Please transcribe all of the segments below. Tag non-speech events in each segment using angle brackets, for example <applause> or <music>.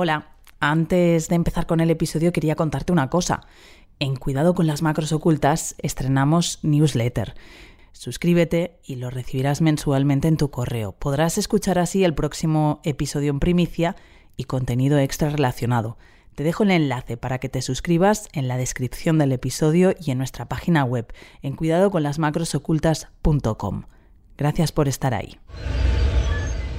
Hola, antes de empezar con el episodio quería contarte una cosa. En Cuidado con las Macros Ocultas estrenamos newsletter. Suscríbete y lo recibirás mensualmente en tu correo. Podrás escuchar así el próximo episodio en primicia y contenido extra relacionado. Te dejo el enlace para que te suscribas en la descripción del episodio y en nuestra página web en cuidadoconlasmacrosocultas.com. Gracias por estar ahí.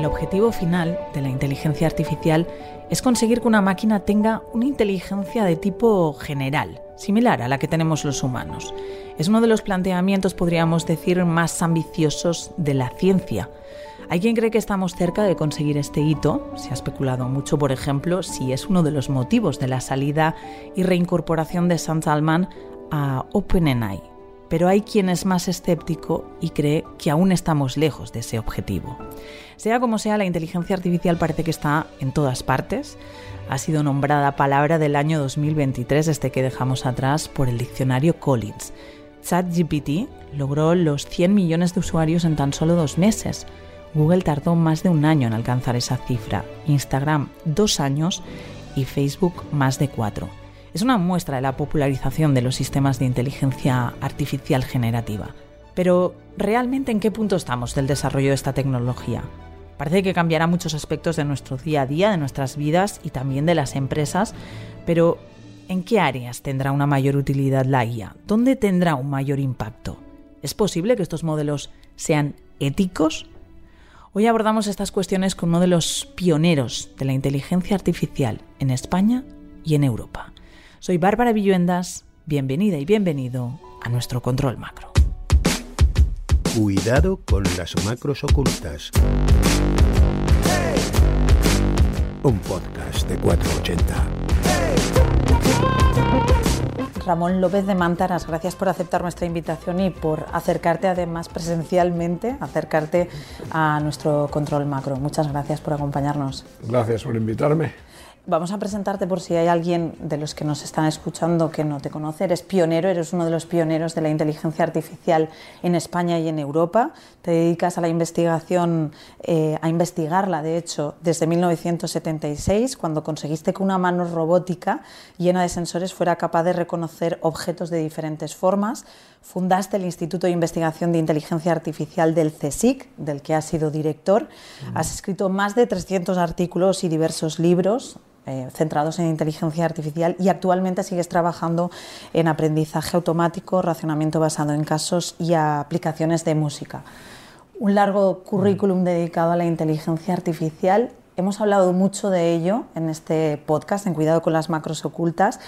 El objetivo final de la inteligencia artificial es conseguir que una máquina tenga una inteligencia de tipo general, similar a la que tenemos los humanos. Es uno de los planteamientos, podríamos decir, más ambiciosos de la ciencia. Hay quien cree que estamos cerca de conseguir este hito. Se ha especulado mucho, por ejemplo, si es uno de los motivos de la salida y reincorporación de Sam Salman a OpenAI. Pero hay quien es más escéptico y cree que aún estamos lejos de ese objetivo. Sea como sea, la inteligencia artificial parece que está en todas partes. Ha sido nombrada palabra del año 2023, este que dejamos atrás, por el diccionario Collins. ChatGPT logró los 100 millones de usuarios en tan solo dos meses. Google tardó más de un año en alcanzar esa cifra, Instagram dos años y Facebook más de cuatro. Es una muestra de la popularización de los sistemas de inteligencia artificial generativa. Pero, ¿realmente en qué punto estamos del desarrollo de esta tecnología? Parece que cambiará muchos aspectos de nuestro día a día, de nuestras vidas y también de las empresas, pero ¿en qué áreas tendrá una mayor utilidad la IA? ¿Dónde tendrá un mayor impacto? ¿Es posible que estos modelos sean éticos? Hoy abordamos estas cuestiones con uno de los pioneros de la inteligencia artificial en España y en Europa. Soy Bárbara Villuendas, bienvenida y bienvenido a nuestro control macro. Cuidado con las macros ocultas. Un podcast de 480. Ramón López de Mantaras, gracias por aceptar nuestra invitación y por acercarte además presencialmente, acercarte a nuestro control macro. Muchas gracias por acompañarnos. Gracias por invitarme. Vamos a presentarte por si hay alguien de los que nos están escuchando que no te conoce. Eres pionero, eres uno de los pioneros de la inteligencia artificial en España y en Europa. Te dedicas a la investigación, eh, a investigarla, de hecho, desde 1976, cuando conseguiste que una mano robótica llena de sensores fuera capaz de reconocer objetos de diferentes formas. Fundaste el Instituto de Investigación de Inteligencia Artificial del CSIC, del que has sido director. Has escrito más de 300 artículos y diversos libros eh, centrados en inteligencia artificial y actualmente sigues trabajando en aprendizaje automático, racionamiento basado en casos y aplicaciones de música. Un largo currículum dedicado a la inteligencia artificial Hemos hablado mucho de ello en este podcast, en Cuidado con las Macros Ocultas,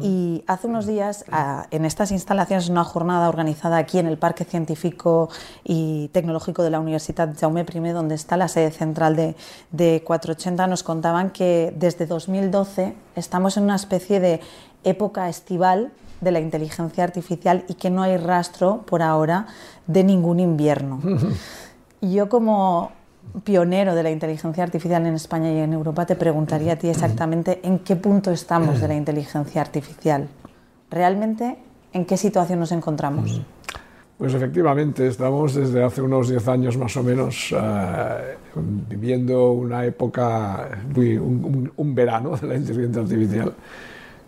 y hace unos días en estas instalaciones, una jornada organizada aquí en el Parque Científico y Tecnológico de la Universidad Jaume I, donde está la sede central de, de 480, nos contaban que desde 2012 estamos en una especie de época estival de la inteligencia artificial y que no hay rastro por ahora de ningún invierno. <laughs> Yo como pionero de la inteligencia artificial en España y en Europa, te preguntaría a ti exactamente en qué punto estamos de la inteligencia artificial. ¿Realmente en qué situación nos encontramos? Pues efectivamente, estamos desde hace unos 10 años más o menos eh, viviendo una época, un, verano de la inteligencia artificial,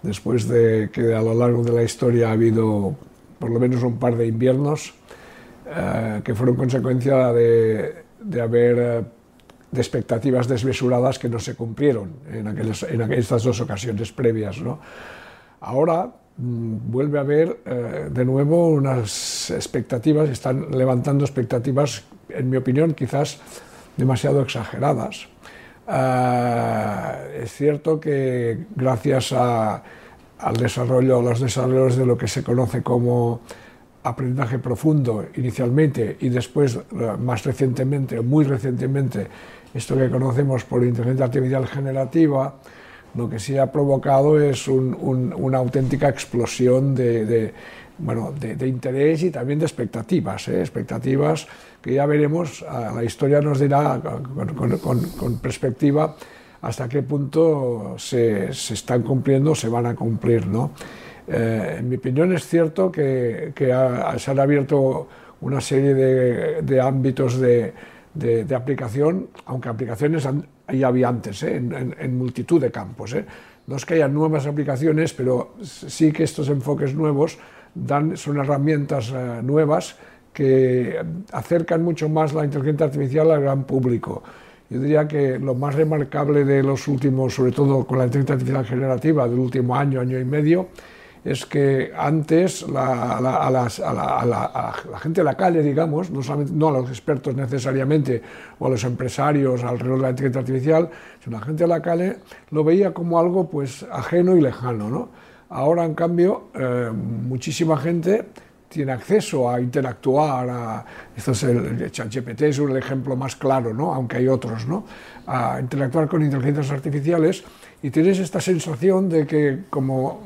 después de que a lo largo de la historia ha habido por lo menos un par de inviernos eh, que fueron consecuencia de de haber eh, de expectativas desmesuradas que no se cumplieron en, aquellas, en estas dos ocasiones previas. ¿no? Ahora mm, vuelve a haber eh, de nuevo unas expectativas, están levantando expectativas, en mi opinión, quizás demasiado exageradas. Eh, es cierto que gracias a, al desarrollo, a los desarrollos de lo que se conoce como aprendizaje profundo inicialmente y después, eh, más recientemente, muy recientemente, esto que conocemos por inteligencia artificial generativa, lo que sí ha provocado es una auténtica explosión de, bueno, de, interés y también de expectativas, ¿eh? expectativas que ya veremos, la historia nos dirá con, perspectiva hasta qué punto se, se, están cumpliendo se van a cumplir. ¿no? Eh, en mi opinión es cierto que, que se han abierto una serie de, de ámbitos de, de, aplicación, aunque aplicaciones ya había antes, ¿eh? en, en, multitud de campos. ¿eh? No es que haya nuevas aplicaciones, pero sí que estos enfoques nuevos dan, son herramientas eh, nuevas que acercan mucho más la inteligencia artificial al gran público. Yo diría que lo más remarcable de los últimos, sobre todo con la inteligencia artificial generativa del último año, año y medio, es que antes la, a, la, gente de la calle, digamos, no, a los expertos necesariamente o a los empresarios alrededor de la inteligencia artificial, sino la gente de la calle lo veía como algo pues ajeno y lejano. ¿no? Ahora, en cambio, eh, muchísima gente tiene acceso a interactuar, a, esto es el, ChatGPT es el ejemplo más claro, aunque hay otros, ¿no? a interactuar con inteligencias artificiales y tienes esta sensación de que como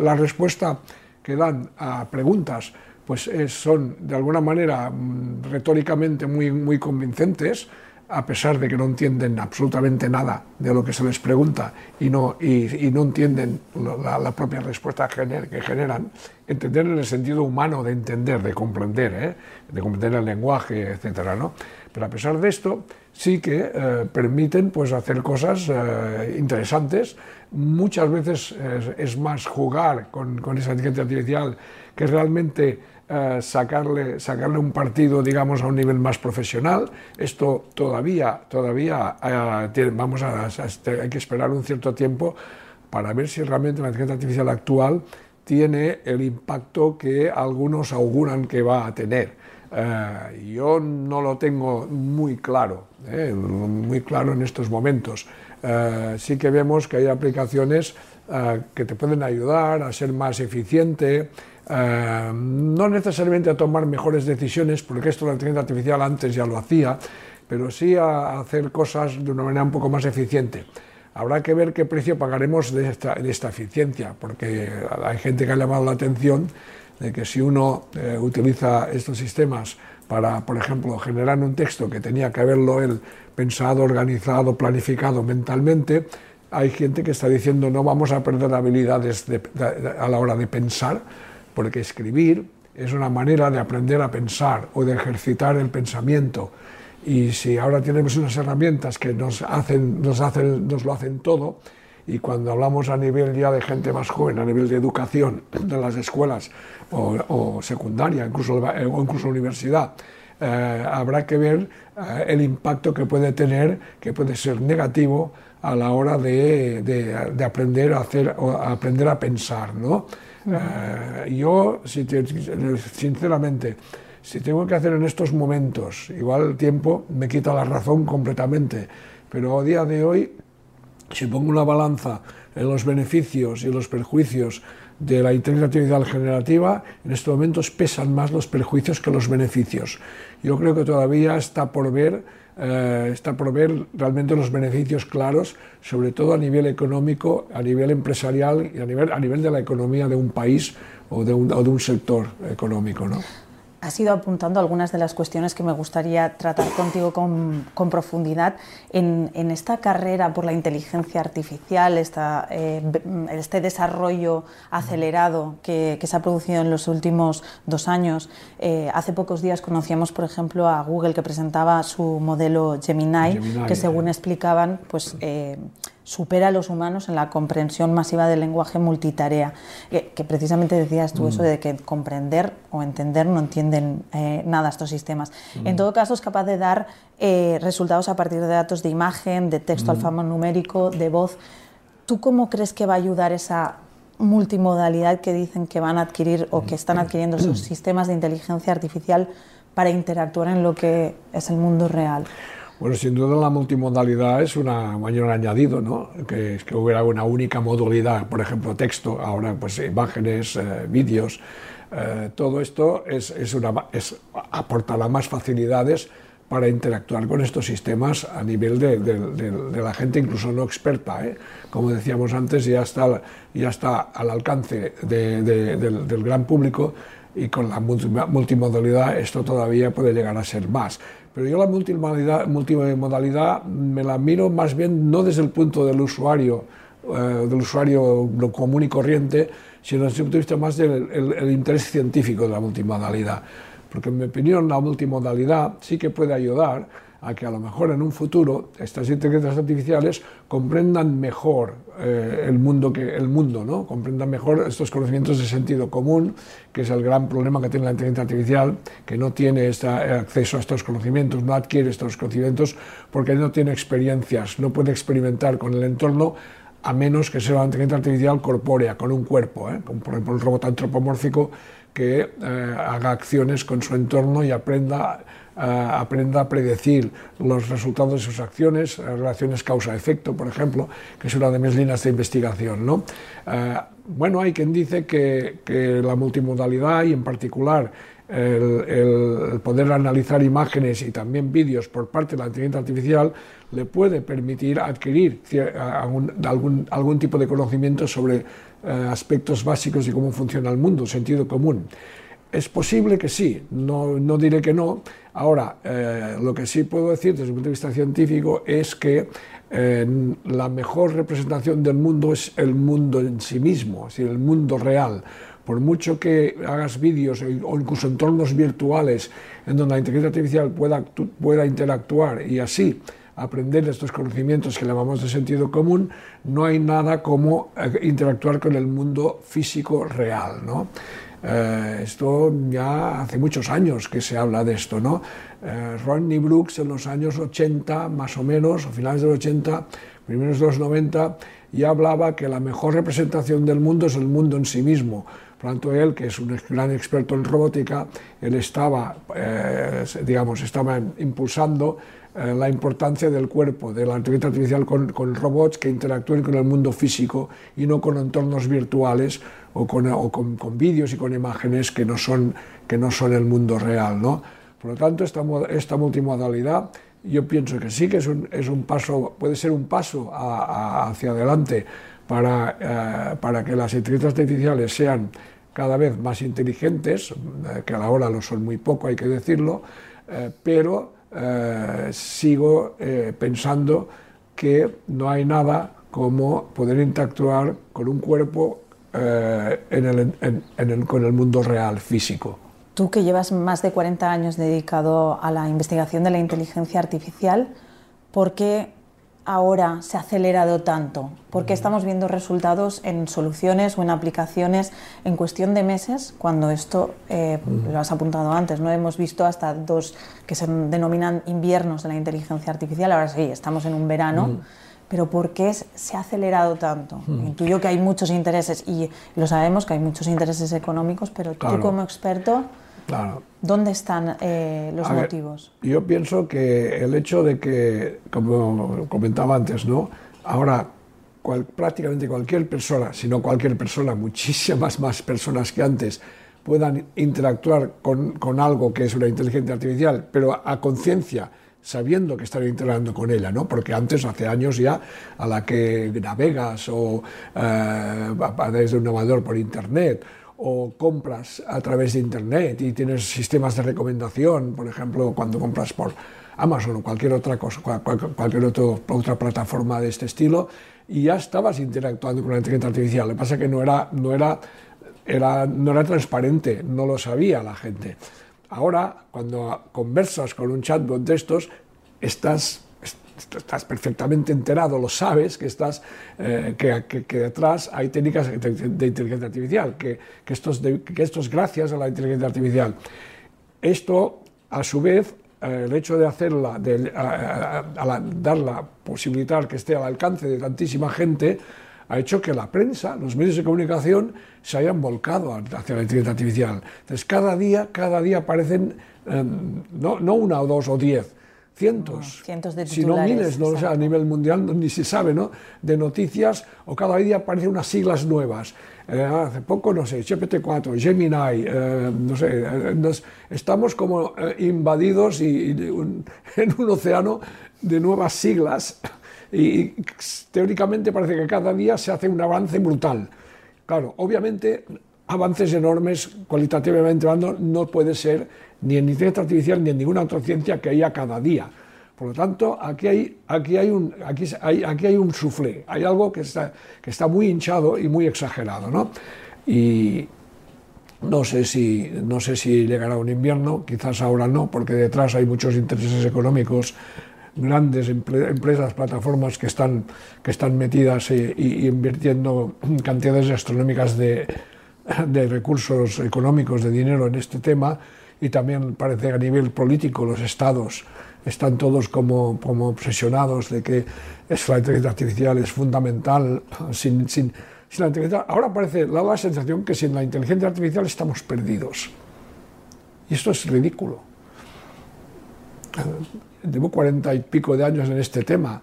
la, respuesta que dan a preguntas pues son de alguna manera mm, retóricamente muy, muy convincentes, a pesar de que no entienden absolutamente nada de lo que se les pregunta y no, y, no entienden la, propia respuesta que generan, entender en el sentido humano de entender, de comprender, ¿eh? de comprender el lenguaje, etc. ¿no? Pero a pesar de esto, sí que eh, permiten pues, hacer cosas eh, interesantes. Muchas veces es, más jugar con, con, esa inteligencia artificial que realmente eh, sacarle, sacarle un partido, digamos, a un nivel más profesional. Esto todavía, todavía vamos a, hay que esperar un cierto tiempo para ver si realmente la inteligencia artificial actual tiene el impacto que algunos auguran que va a tener. Eh, yo no lo tengo muy claro, eh, muy claro en estos momentos. Eh, sí que vemos que hay aplicaciones que te pueden ayudar a ser más eficiente, no necesariamente a tomar mejores decisiones, porque esto la inteligencia artificial antes ya lo hacía, pero sí a hacer cosas de una manera un poco más eficiente. Habrá que ver qué precio pagaremos de esta, de esta eficiencia, porque hay gente que ha llamado la atención de que si uno eh, utiliza estos sistemas para, por ejemplo, generar un texto que tenía que haberlo él pensado, organizado, planificado mentalmente, hay gente que está diciendo no vamos a perder habilidades a la hora de pensar, porque escribir es una manera de aprender a pensar o de ejercitar el pensamiento. Y si ahora tenemos unas herramientas que nos, hacen, nos, hacen, nos lo hacen todo, y cuando hablamos a nivel ya de gente más joven, a nivel de educación <clears throat> de las escuelas o, secundaria, incluso, o incluso universidad, eh, habrá que ver eh, el impacto que puede tener, que puede ser negativo a la hora de, de, aprender a hacer, o aprender a pensar, ¿no? Eh, yo, si sinceramente, si tengo que hacer en estos momentos, igual el tiempo me quita la razón completamente, pero a día de hoy si pongo una balanza en los beneficios y los perjuicios de la artificial generativa, en estos momentos pesan más los perjuicios que los beneficios. Yo creo que todavía está por ver, eh, está por ver realmente los beneficios claros, sobre todo a nivel económico, a nivel empresarial y a nivel, a nivel de la economía de un país o de un, o de un sector económico. ¿no? Has ido apuntando algunas de las cuestiones que me gustaría tratar contigo con, profundidad. En, esta carrera por la inteligencia artificial, esta, eh, este desarrollo acelerado que, se ha producido en los últimos dos años, eh, hace pocos días conocíamos, por ejemplo, a Google que presentaba su modelo Gemini, que según explicaban, pues eh, supera a los humanos en la comprensión masiva del lenguaje multitarea, que, precisamente decías tú eso mm. de que comprender o entender no entienden eh, nada estos sistemas. Mm. En todo caso, es capaz de dar eh, resultados a partir de datos de imagen, de texto mm. alfanumérico, de voz. ¿Tú cómo crees que va a ayudar esa multimodalidad que dicen que van a adquirir o que están adquiriendo esos <clears throat> sistemas de inteligencia artificial para interactuar en lo que es el mundo real? Bueno, sin duda la multimodalidad es una mayor añadido, ¿no? Que, que hubiera una única modalidad, por ejemplo, texto, ahora pues imágenes, eh, vídeos, eh, todo esto es, es una, aportará más facilidades para interactuar con estos sistemas a nivel de, de, la gente incluso no experta. ¿eh? Como decíamos antes, ya está, ya está al alcance del, del gran público y con la multimodalidad esto todavía puede llegar a ser más. Pero yo la multimodalidad, multimodalidad me la miro más bien no desde el punto del usuario, eh, del usuario común y corriente, sino desde el punto de vista más del el, interés científico de la multimodalidad. Porque en mi opinión la multimodalidad sí que puede ayudar a que a lo mejor en un futuro estas inteligencias artificiales comprendan mejor eh, el mundo, que, el mundo ¿no? comprendan mejor estos conocimientos de sentido común, que es el gran problema que tiene la inteligencia artificial, que no tiene este acceso a estos conocimientos, no adquiere estos conocimientos porque no tiene experiencias, no puede experimentar con el entorno a menos que sea una inteligencia artificial corpórea, con un cuerpo, ¿eh? como por ejemplo el robot antropomórfico que eh, haga acciones con su entorno y aprenda aprenda a predecir los resultados de sus acciones, eh, relaciones causa-efecto, por ejemplo, que es una de mis líneas de investigación. ¿no? Eh, bueno, hay quien dice que, la multimodalidad y en particular el, poder analizar imágenes y también vídeos por parte de la inteligencia artificial le puede permitir adquirir algún, algún, tipo de conocimiento sobre eh, aspectos básicos de cómo funciona el mundo, sentido común. Es posible que sí, no, no diré que no. Ahora, eh, lo que sí puedo decir desde el punto de vista científico es que eh, la mejor representación del mundo es el mundo en sí mismo, es decir, el mundo real. Por mucho que hagas vídeos o incluso entornos virtuales en donde la inteligencia artificial pueda, pueda interactuar y así aprender estos conocimientos que llamamos de sentido común, no hay nada como eh, interactuar con el mundo físico real. ¿no? Eh, esto ya hace muchos años que se habla de esto, ¿no? Eh, Rodney Brooks en los años 80, más o menos, o finales de los 80, primeros de los 90, ya hablaba que la mejor representación del mundo es el mundo en sí mismo. Por lo tanto, él, que es un gran experto en robótica, él estaba, eh, digamos, estaba impulsando eh, la importancia del cuerpo, de la inteligencia artificial con, con, robots que interactúen con el mundo físico y no con entornos virtuales o con, o con, con vídeos y con imágenes que no son, que no son el mundo real. ¿no? Por lo tanto, esta, esta multimodalidad yo pienso que sí que es un, es un paso, puede ser un paso hacia adelante para, eh, para que las inteligencias artificiales sean cada vez más inteligentes, eh, que a la hora lo son muy poco, hay que decirlo, pero eh, sigo eh, pensando que no hay nada como poder interactuar con un cuerpo eh, en el, en, el, con el mundo real, físico. Tú que llevas más de 40 años dedicado a la investigación de la inteligencia artificial, ¿por qué ahora se ha acelerado tanto? Porque estamos viendo resultados en soluciones o en aplicaciones en cuestión de meses, cuando esto, eh, lo has apuntado antes, no hemos visto hasta dos que se denominan inviernos de la inteligencia artificial, ahora sí, estamos en un verano. Pero ¿por qué se ha acelerado tanto? Intuyo que hay muchos intereses y lo sabemos que hay muchos intereses económicos, pero tú como experto, Claro. ¿Dónde están eh, los motivos? yo pienso que el hecho de que, como comentaba antes, ¿no? ahora prácticamente cualquier persona, si no cualquier persona, <laughs> muchísimas más personas que antes, puedan interactuar con, con algo que es una inteligencia artificial, pero a, conciencia, sabiendo que están interactuando con ella, ¿no? Porque antes, hace años ya, a la que navegas o eh, desde un navegador por internet o compras a través de Internet y tienes sistemas de recomendación, por ejemplo, cuando compras por Amazon o cualquier otra cosa, cualquier otra plataforma de este estilo, y ya estabas interactuando con la inteligencia artificial. Lo que pasa es que no era, no era, era, no era transparente, no lo sabía la gente. Ahora, cuando conversas con un chatbot de estos, estás perfectamente enterado, lo sabes, que, eh, detrás hay técnicas de, inteligencia artificial, que, esto es gracias a la inteligencia artificial. Esto, a su vez, eh, el hecho de hacerla, de a, darla, posibilitar que esté al alcance de tantísima gente, ha hecho que la prensa, los medios de comunicación, se hayan volcado hacia la inteligencia artificial. Entonces, cada día, cada día aparecen, eh, no, no una o dos o diez, cientos, cientos de si no miles, no, a nivel mundial ni se sabe, ¿no? De noticias o cada día aparecen unas siglas nuevas. Eh, hace poco, no sé, GPT-4, Gemini, eh, no sé, eh, estamos como invadidos y, <laughs> en un océano de nuevas siglas y, teóricamente parece que cada día se hace un avance brutal. Claro, obviamente avances enormes cualitativamente hablando, no puede ser ni en inteligencia artificial ni en ninguna otra ciencia que haya cada día. Por lo tanto, aquí hay, aquí hay, un, aquí hay, aquí hay un suflé, hay algo que está, que está muy hinchado y muy exagerado. ¿no? Y no sé, si, no sé si llegará un invierno, quizás ahora no, porque detrás hay muchos intereses económicos grandes empresas, plataformas que están, que están metidas y, invirtiendo cantidades astronómicas de, de, recursos económicos, de dinero en este tema, y también parece a nivel político los estados están todos como, como obsesionados de que es, la inteligencia artificial es fundamental. Sin, sin, sin la inteligencia, ahora parece, da la sensación que sin la inteligencia artificial estamos perdidos. Y esto es ridículo llevo cuarenta y pico de años en este tema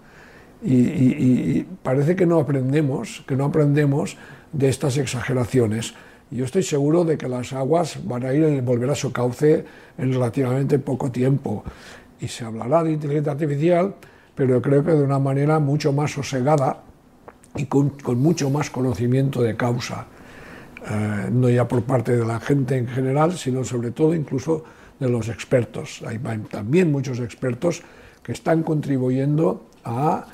y, parece que no aprendemos, que no aprendemos de estas exageraciones. Yo estoy seguro de que las aguas van a ir volver a su cauce en relativamente poco tiempo y se hablará de inteligencia artificial, pero creo que de una manera mucho más sosegada y con, mucho más conocimiento de causa, eh, no ya por parte de la gente en general, sino sobre todo incluso de los expertos. Hay también muchos expertos que están contribuyendo a,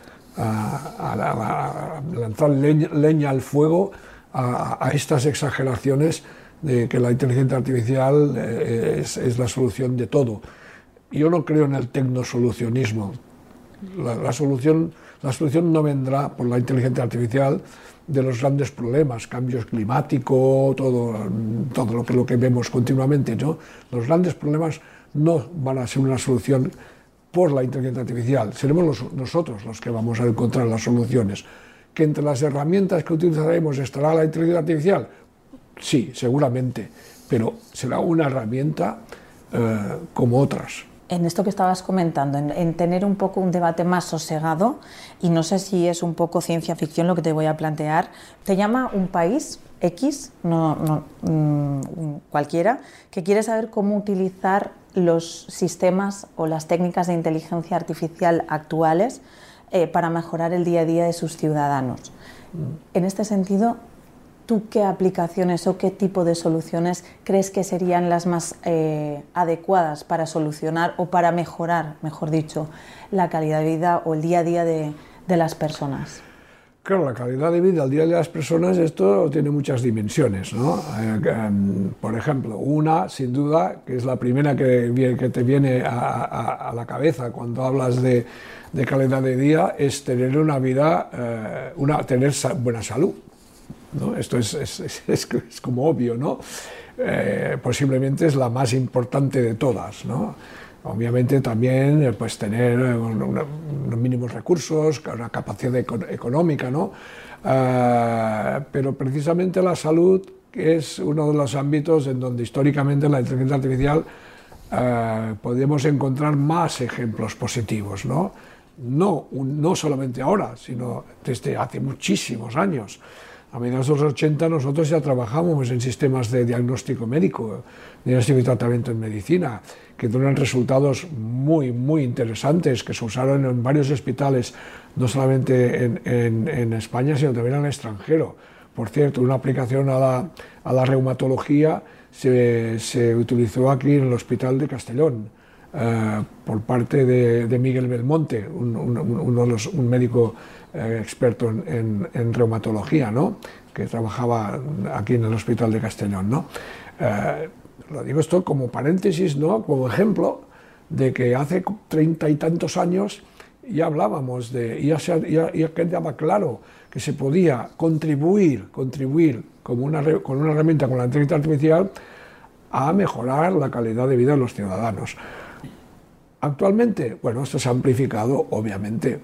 lanzar leña, al fuego a, estas exageraciones de que la inteligencia artificial eh, es, la solución de todo. Yo no creo en el tecnosolucionismo. La, solución, la solución no vendrá por la inteligencia artificial, de los grandes problemas, cambios climáticos, todo, todo lo, que, lo que vemos continuamente. ¿no? Los grandes problemas no van a ser una solución por la inteligencia artificial, seremos nosotros los que vamos a encontrar las soluciones. ¿Que entre las herramientas que utilizaremos estará la inteligencia artificial? Sí, seguramente, pero será una herramienta eh, como otras en esto que estabas comentando, en, tener un poco un debate más sosegado, y no sé si es un poco ciencia ficción lo que te voy a plantear, te llama un país X, no, mm, cualquiera, que quiere saber cómo utilizar los sistemas o las técnicas de inteligencia artificial actuales eh, para mejorar el día a día de sus ciudadanos. Mm. En este sentido, ¿Tú qué aplicaciones o qué tipo de soluciones crees que serían las más eh, adecuadas para solucionar o para mejorar, mejor dicho, la calidad de vida o el día a día de, las personas? Claro, la calidad de vida al día de las personas, esto tiene muchas dimensiones. ¿no? Eh, em, por ejemplo, una, sin duda, que es la primera que, te viene a, la cabeza cuando hablas de, calidad de vida, es tener una vida, eh, una, tener buena salud. Esto es, <laughs> es, es, como obvio, ¿no? Eh, posiblemente es la más importante de todas, ¿no? Obviamente también eh, pues tener eh, unos mínimos recursos, una capacidad económica, ¿no? pero precisamente la salud es uno de los ámbitos en donde históricamente la inteligencia artificial podemos encontrar más ejemplos positivos, ¿no? No, no solamente ahora, sino desde hace muchísimos años. A mediados de los 80 nosotros ya trabajamos en sistemas de diagnóstico médico, diagnóstico y tratamiento en medicina, que dieron resultados muy, muy interesantes, que se usaron en varios hospitales, no solamente en, España, sino también en el extranjero. Por cierto, una aplicación a la, reumatología se, utilizó aquí en el Hospital de Castellón. Eh, por parte de, Miguel Belmonte, un médico eh, experto en, reumatología, ¿no? que trabajaba aquí en el Hospital de Castellón. ¿no? Eh, lo digo esto como paréntesis, ¿no? como ejemplo de que hace treinta y tantos años ya hablábamos de, ya, quedaba claro que se podía contribuir, contribuir como una, con una herramienta, con la inteligencia artificial, a mejorar la calidad de vida de los ciudadanos. Actualmente, bueno, esto se ha amplificado, obviamente,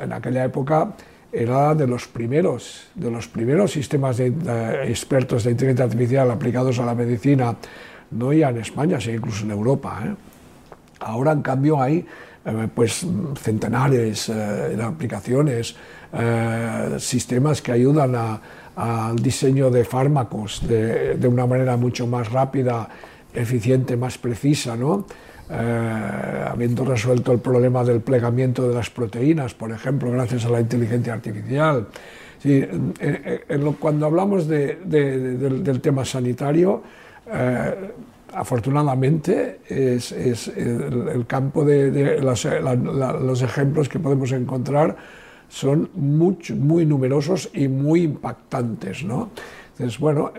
en aquella época era de los primeros, de los primeros sistemas de, expertos de inteligencia artificial aplicados a la medicina, no ya en España, sino incluso en Europa. ¿eh? Ahora, en cambio, hay eh, pues, centenares eh, de aplicaciones, sistemas que ayudan al diseño de fármacos de, de, una manera mucho más rápida, eficiente, más precisa, ¿no? Eh, habiendo resuelto el problema del plegamiento de las proteínas, por ejemplo, gracias a la inteligencia artificial. cuando hablamos del, tema sanitario, afortunadamente es, el, campo de, los ejemplos que podemos encontrar son muy, muy numerosos y muy impactantes. ¿no? Entonces, bueno,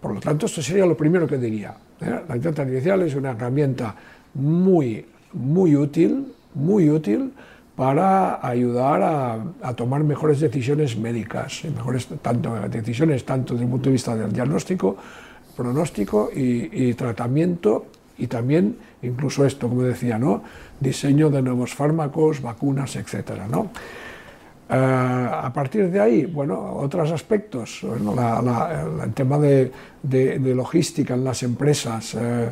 por lo tanto, esto sería lo primero que diría. ¿eh? La inteligencia artificial es una herramienta muy, muy útil, muy útil para ayudar a, tomar mejores decisiones médicas, mejores tanto, decisiones tanto desde el punto de vista del diagnóstico, pronóstico y, tratamiento, y también incluso esto, como decía, ¿no? diseño de nuevos fármacos, vacunas, etc. ¿no? Eh, a partir de ahí, bueno, otros aspectos, el tema de, logística en las empresas. Eh,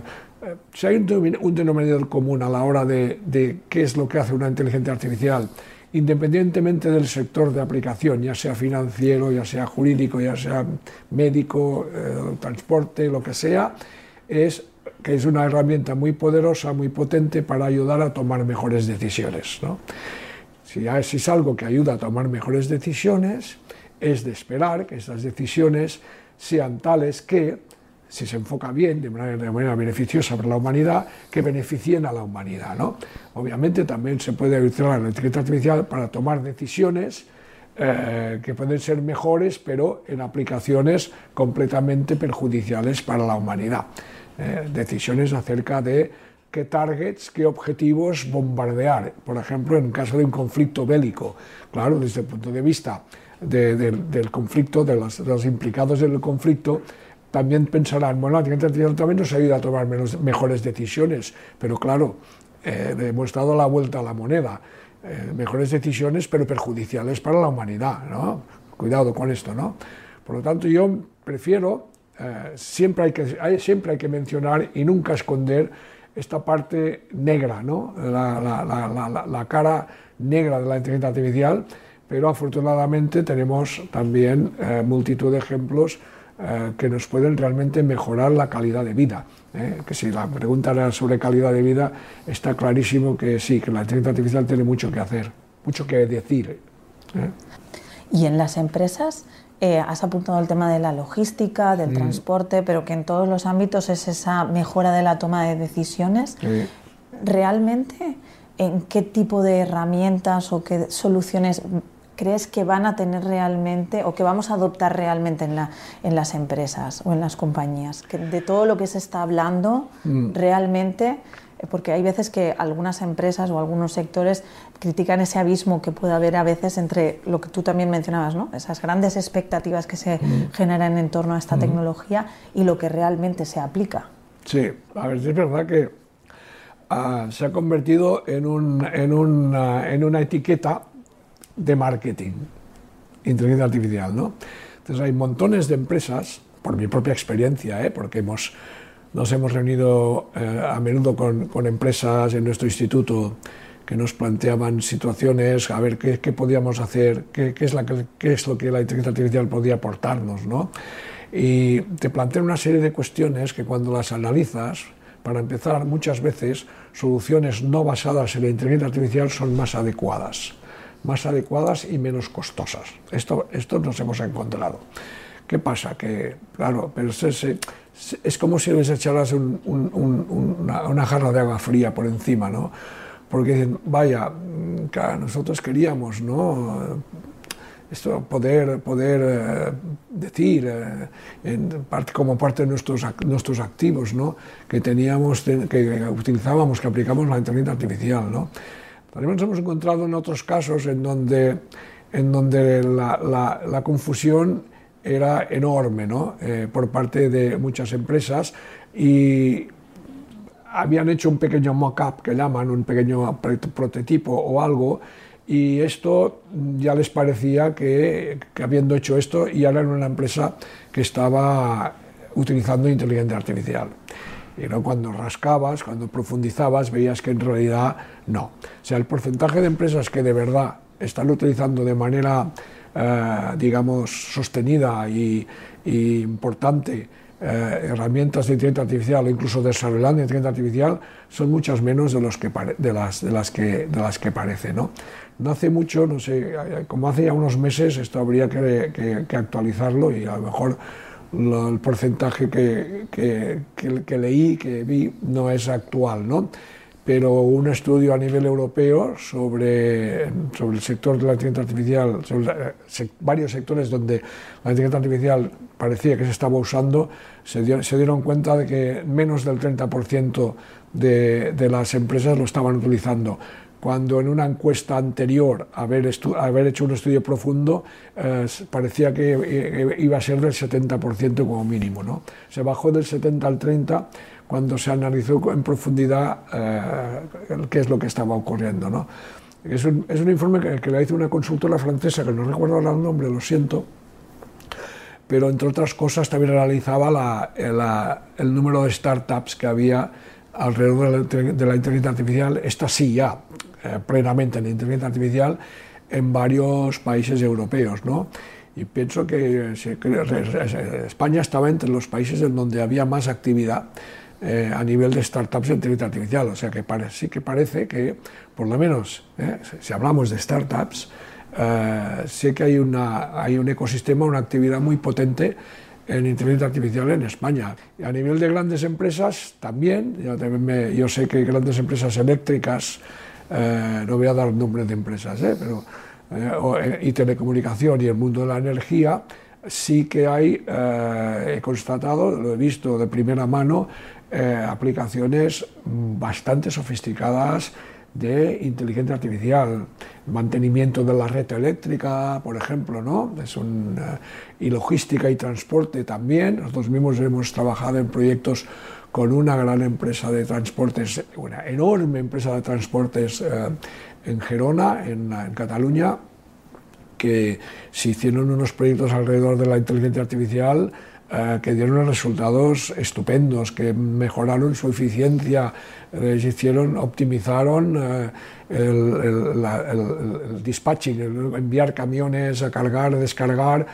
si hay un, denominador común a la hora de, qué es lo que hace una inteligencia artificial, independientemente del sector de aplicación, ya sea financiero, ya sea jurídico, ya sea médico, transporte, lo que sea, es que es una herramienta muy poderosa, muy potente para ayudar a tomar mejores decisiones. Si es algo que ayuda a tomar mejores decisiones, es de esperar que esas decisiones sean tales que, si se enfoca bien, de manera, beneficiosa para la humanidad, que beneficien a la humanidad. ¿no? Obviamente también se puede utilizar la inteligencia artificial para tomar decisiones eh, que pueden ser mejores, pero en aplicaciones completamente perjudiciales para la humanidad. Eh, decisiones acerca de qué targets, qué objetivos bombardear. Por ejemplo, en caso de un conflicto bélico, claro, desde el punto de vista del conflicto, de los, implicados en el conflicto, también pensarán, bueno, la inteligencia artificial también nos ayuda a tomar mejores decisiones, pero claro, eh, hemos dado la vuelta a la moneda. Eh, mejores decisiones, pero perjudiciales para la humanidad, ¿no? Cuidado con esto, ¿no? Por lo tanto, yo prefiero, eh, siempre, hay que, siempre hay que mencionar y nunca esconder esta parte negra, ¿no? la, cara negra de la inteligencia artificial, pero afortunadamente tenemos también eh, multitud de ejemplos eh, que nos pueden realmente mejorar la calidad de vida. ¿eh? Que si la pregunta era sobre calidad de vida, está clarísimo que sí, que la inteligencia artificial tiene mucho que hacer, mucho que decir. ¿Y en las empresas? Eh, has apuntado el tema de la logística, del transporte, pero que en todos los ámbitos es esa mejora de la toma de decisiones. ¿Realmente en qué tipo de herramientas o qué soluciones crees que van a tener realmente o que vamos a adoptar realmente en, la, en las empresas o en las compañías? Que de todo lo que se está hablando, mm. realmente porque hay veces que algunas empresas o algunos sectores critican ese abismo que puede haber a veces entre lo que tú también mencionabas, ¿no? esas grandes expectativas que se mm. generan en torno a esta mm. tecnología y lo que realmente se aplica. Sí, a ver, es verdad que ah, se ha convertido en, un, en, una, en una etiqueta de marketing, inteligencia artificial. ¿no? Entonces hay montones de empresas, por mi propia experiencia, ¿eh? porque hemos nos hemos reunido eh, a menudo con, empresas en nuestro instituto que nos planteaban situaciones, a ver qué, podíamos hacer, qué, es la, qué, es lo que la inteligencia artificial podía aportarnos. ¿no? Y te plantean una serie de cuestiones que cuando las analizas, para empezar, muchas veces soluciones no basadas en la inteligencia artificial son más adecuadas, más adecuadas y menos costosas. Esto, esto nos hemos encontrado. ¿Qué pasa? Que, claro, pero se, es como si les echaras una, jarra de agua fría por encima, ¿no? Porque dicen, vaya, mm, nosotros queríamos, ¿no? Esto, poder, poder eh, decir, eh, parte, como parte de nuestros, nuestros activos, ¿no? Que teníamos, que utilizábamos, que aplicamos la inteligencia artificial, ¿no? También nos hemos encontrado en otros casos en donde, en donde la, confusión era enorme ¿no? Eh, por parte de muchas empresas y habían hecho un pequeño mock-up que llaman, un pequeño prototipo o algo, y esto ya les parecía que, que habiendo hecho esto ya eran una empresa que estaba utilizando inteligencia artificial. Y no cuando rascabas, cuando profundizabas, veías que en realidad no. O sea, el porcentaje de empresas que de verdad están utilizando de manera eh, digamos, sostenida y, importante eh, herramientas de inteligencia artificial o incluso desarrollando inteligencia artificial son muchas menos de, los que de, las, de, las que, de las que parece. ¿no? no hace mucho, no sé, como hace ya unos meses, esto habría que, que, actualizarlo y a lo mejor el porcentaje que, que, leí, que vi, no es actual, ¿no? pero un estudio a nivel europeo sobre, sobre el sector de la inteligencia artificial, sobre eh, varios sectores donde la inteligencia artificial parecía que se estaba usando, se, se dieron cuenta de que menos del 30% de, de las empresas lo estaban utilizando cuando en una encuesta anterior haber, hecho un estudio profundo eh, parecía que eh, iba a ser del 70% como mínimo. ¿no? Se bajó del 70 al 30 cuando se analizó en profundidad eh, qué es lo que estaba ocurriendo. ¿no? Es, un, informe que, le hizo una consultora francesa, que no recuerdo el nombre, lo siento, pero entre otras cosas también analizaba la, la, el número de startups que había alrededor de la, inteligencia artificial, esta sí ya eh, plenamente en la inteligencia artificial en varios países europeos. ¿no? Y pienso que España estaba entre los países en donde había más actividad eh, a nivel de startups de inteligencia artificial. O sea que sí que parece que, por lo menos, eh, si hablamos de startups, sé que hay, una, hay un ecosistema, una actividad muy potente en inteligencia artificial en España. Y a nivel de grandes empresas también, yo, también yo sé que grandes empresas eléctricas, eh, no voy a dar nombres de empresas, ¿eh? pero, eh, y telecomunicación y el mundo de la energía, sí que hay, he constatado, lo he visto de primera mano, aplicaciones bastante sofisticadas de inteligencia artificial, mantenimiento de la red eléctrica, por ejemplo, ¿no? Es un, y logística y transporte también. Nosotros mismos hemos trabajado en proyectos con una gran empresa de transportes, una enorme empresa de transportes eh, en Gerona, en, Cataluña, que se hicieron unos proyectos alrededor de la inteligencia artificial eh, que dieron resultados estupendos, que mejoraron su eficiencia, les hicieron, optimizaron eh, el, dispatching, el enviar camiones a cargar, descargar,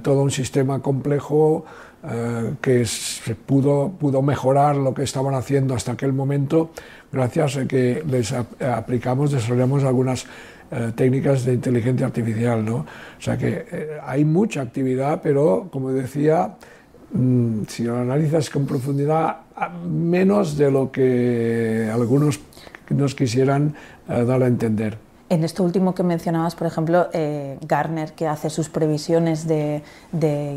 todo un sistema complejo eh, que se pudo, pudo mejorar lo que estaban haciendo hasta aquel momento gracias a que les aplicamos, desarrollamos algunas eh, técnicas de inteligencia artificial. ¿no? O sea que eh, hay mucha actividad, pero como decía, mm, si lo analizas con profundidad, menos de lo que algunos nos quisieran dar a entender. En esto último que mencionabas, por ejemplo, eh, Garner, que hace sus previsiones de,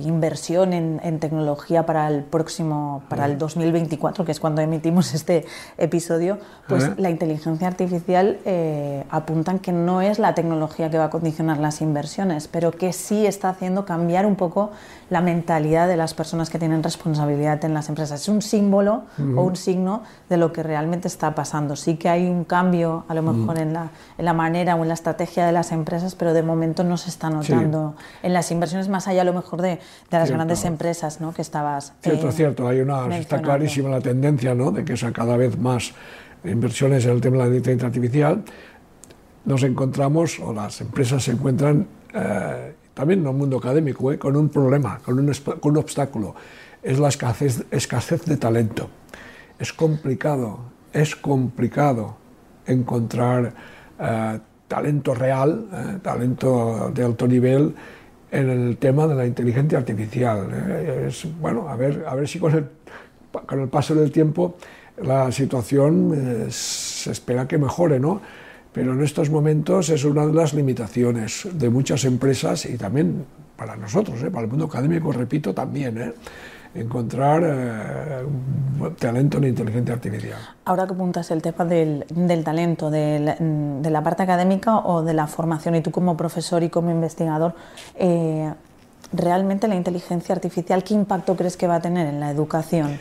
inversión en, tecnología para el próximo, para el 2024, que es cuando emitimos este episodio, pues la inteligencia artificial eh, apuntan que no es la tecnología que va a condicionar las inversiones, pero que sí está haciendo cambiar un poco la mentalidad de las personas que tienen responsabilidad en las empresas. Es un símbolo o un signo de lo que realmente está pasando. Sí que hay un cambio, a lo mejor, en, la, en, la, manera o en la estrategia de las empresas, pero de momento no se está notando en las inversiones, más allá a lo mejor de, de las grandes empresas ¿no? que estabas. Cierto, eh, cierto. Hay una, está clarísima la tendencia ¿no? de que sea cada vez más inversiones en el tema de la inteligencia artificial. Nos encontramos, o las empresas se encuentran. Eh, también en el mundo académico, ¿eh? con un problema, con un, con un, obstáculo. Es la escasez, escasez de talento. Es complicado, es complicado encontrar eh, talento real, eh, talento de alto nivel en el tema de la inteligencia artificial. Es, bueno, a ver, a ver si con el, con el paso del tiempo la situación se espera que mejore, ¿no? pero en estos momentos es una de las limitaciones de muchas empresas y también para nosotros, ¿eh? para el mundo académico, repito, también. ¿Eh? encontrar eh, talento en inteligencia artificial. Ahora que apuntas el tema del, talento, de la, parte académica o de la formación, y tú como profesor y como investigador, ¿realmente la inteligencia artificial qué impacto crees que va a tener en la educación?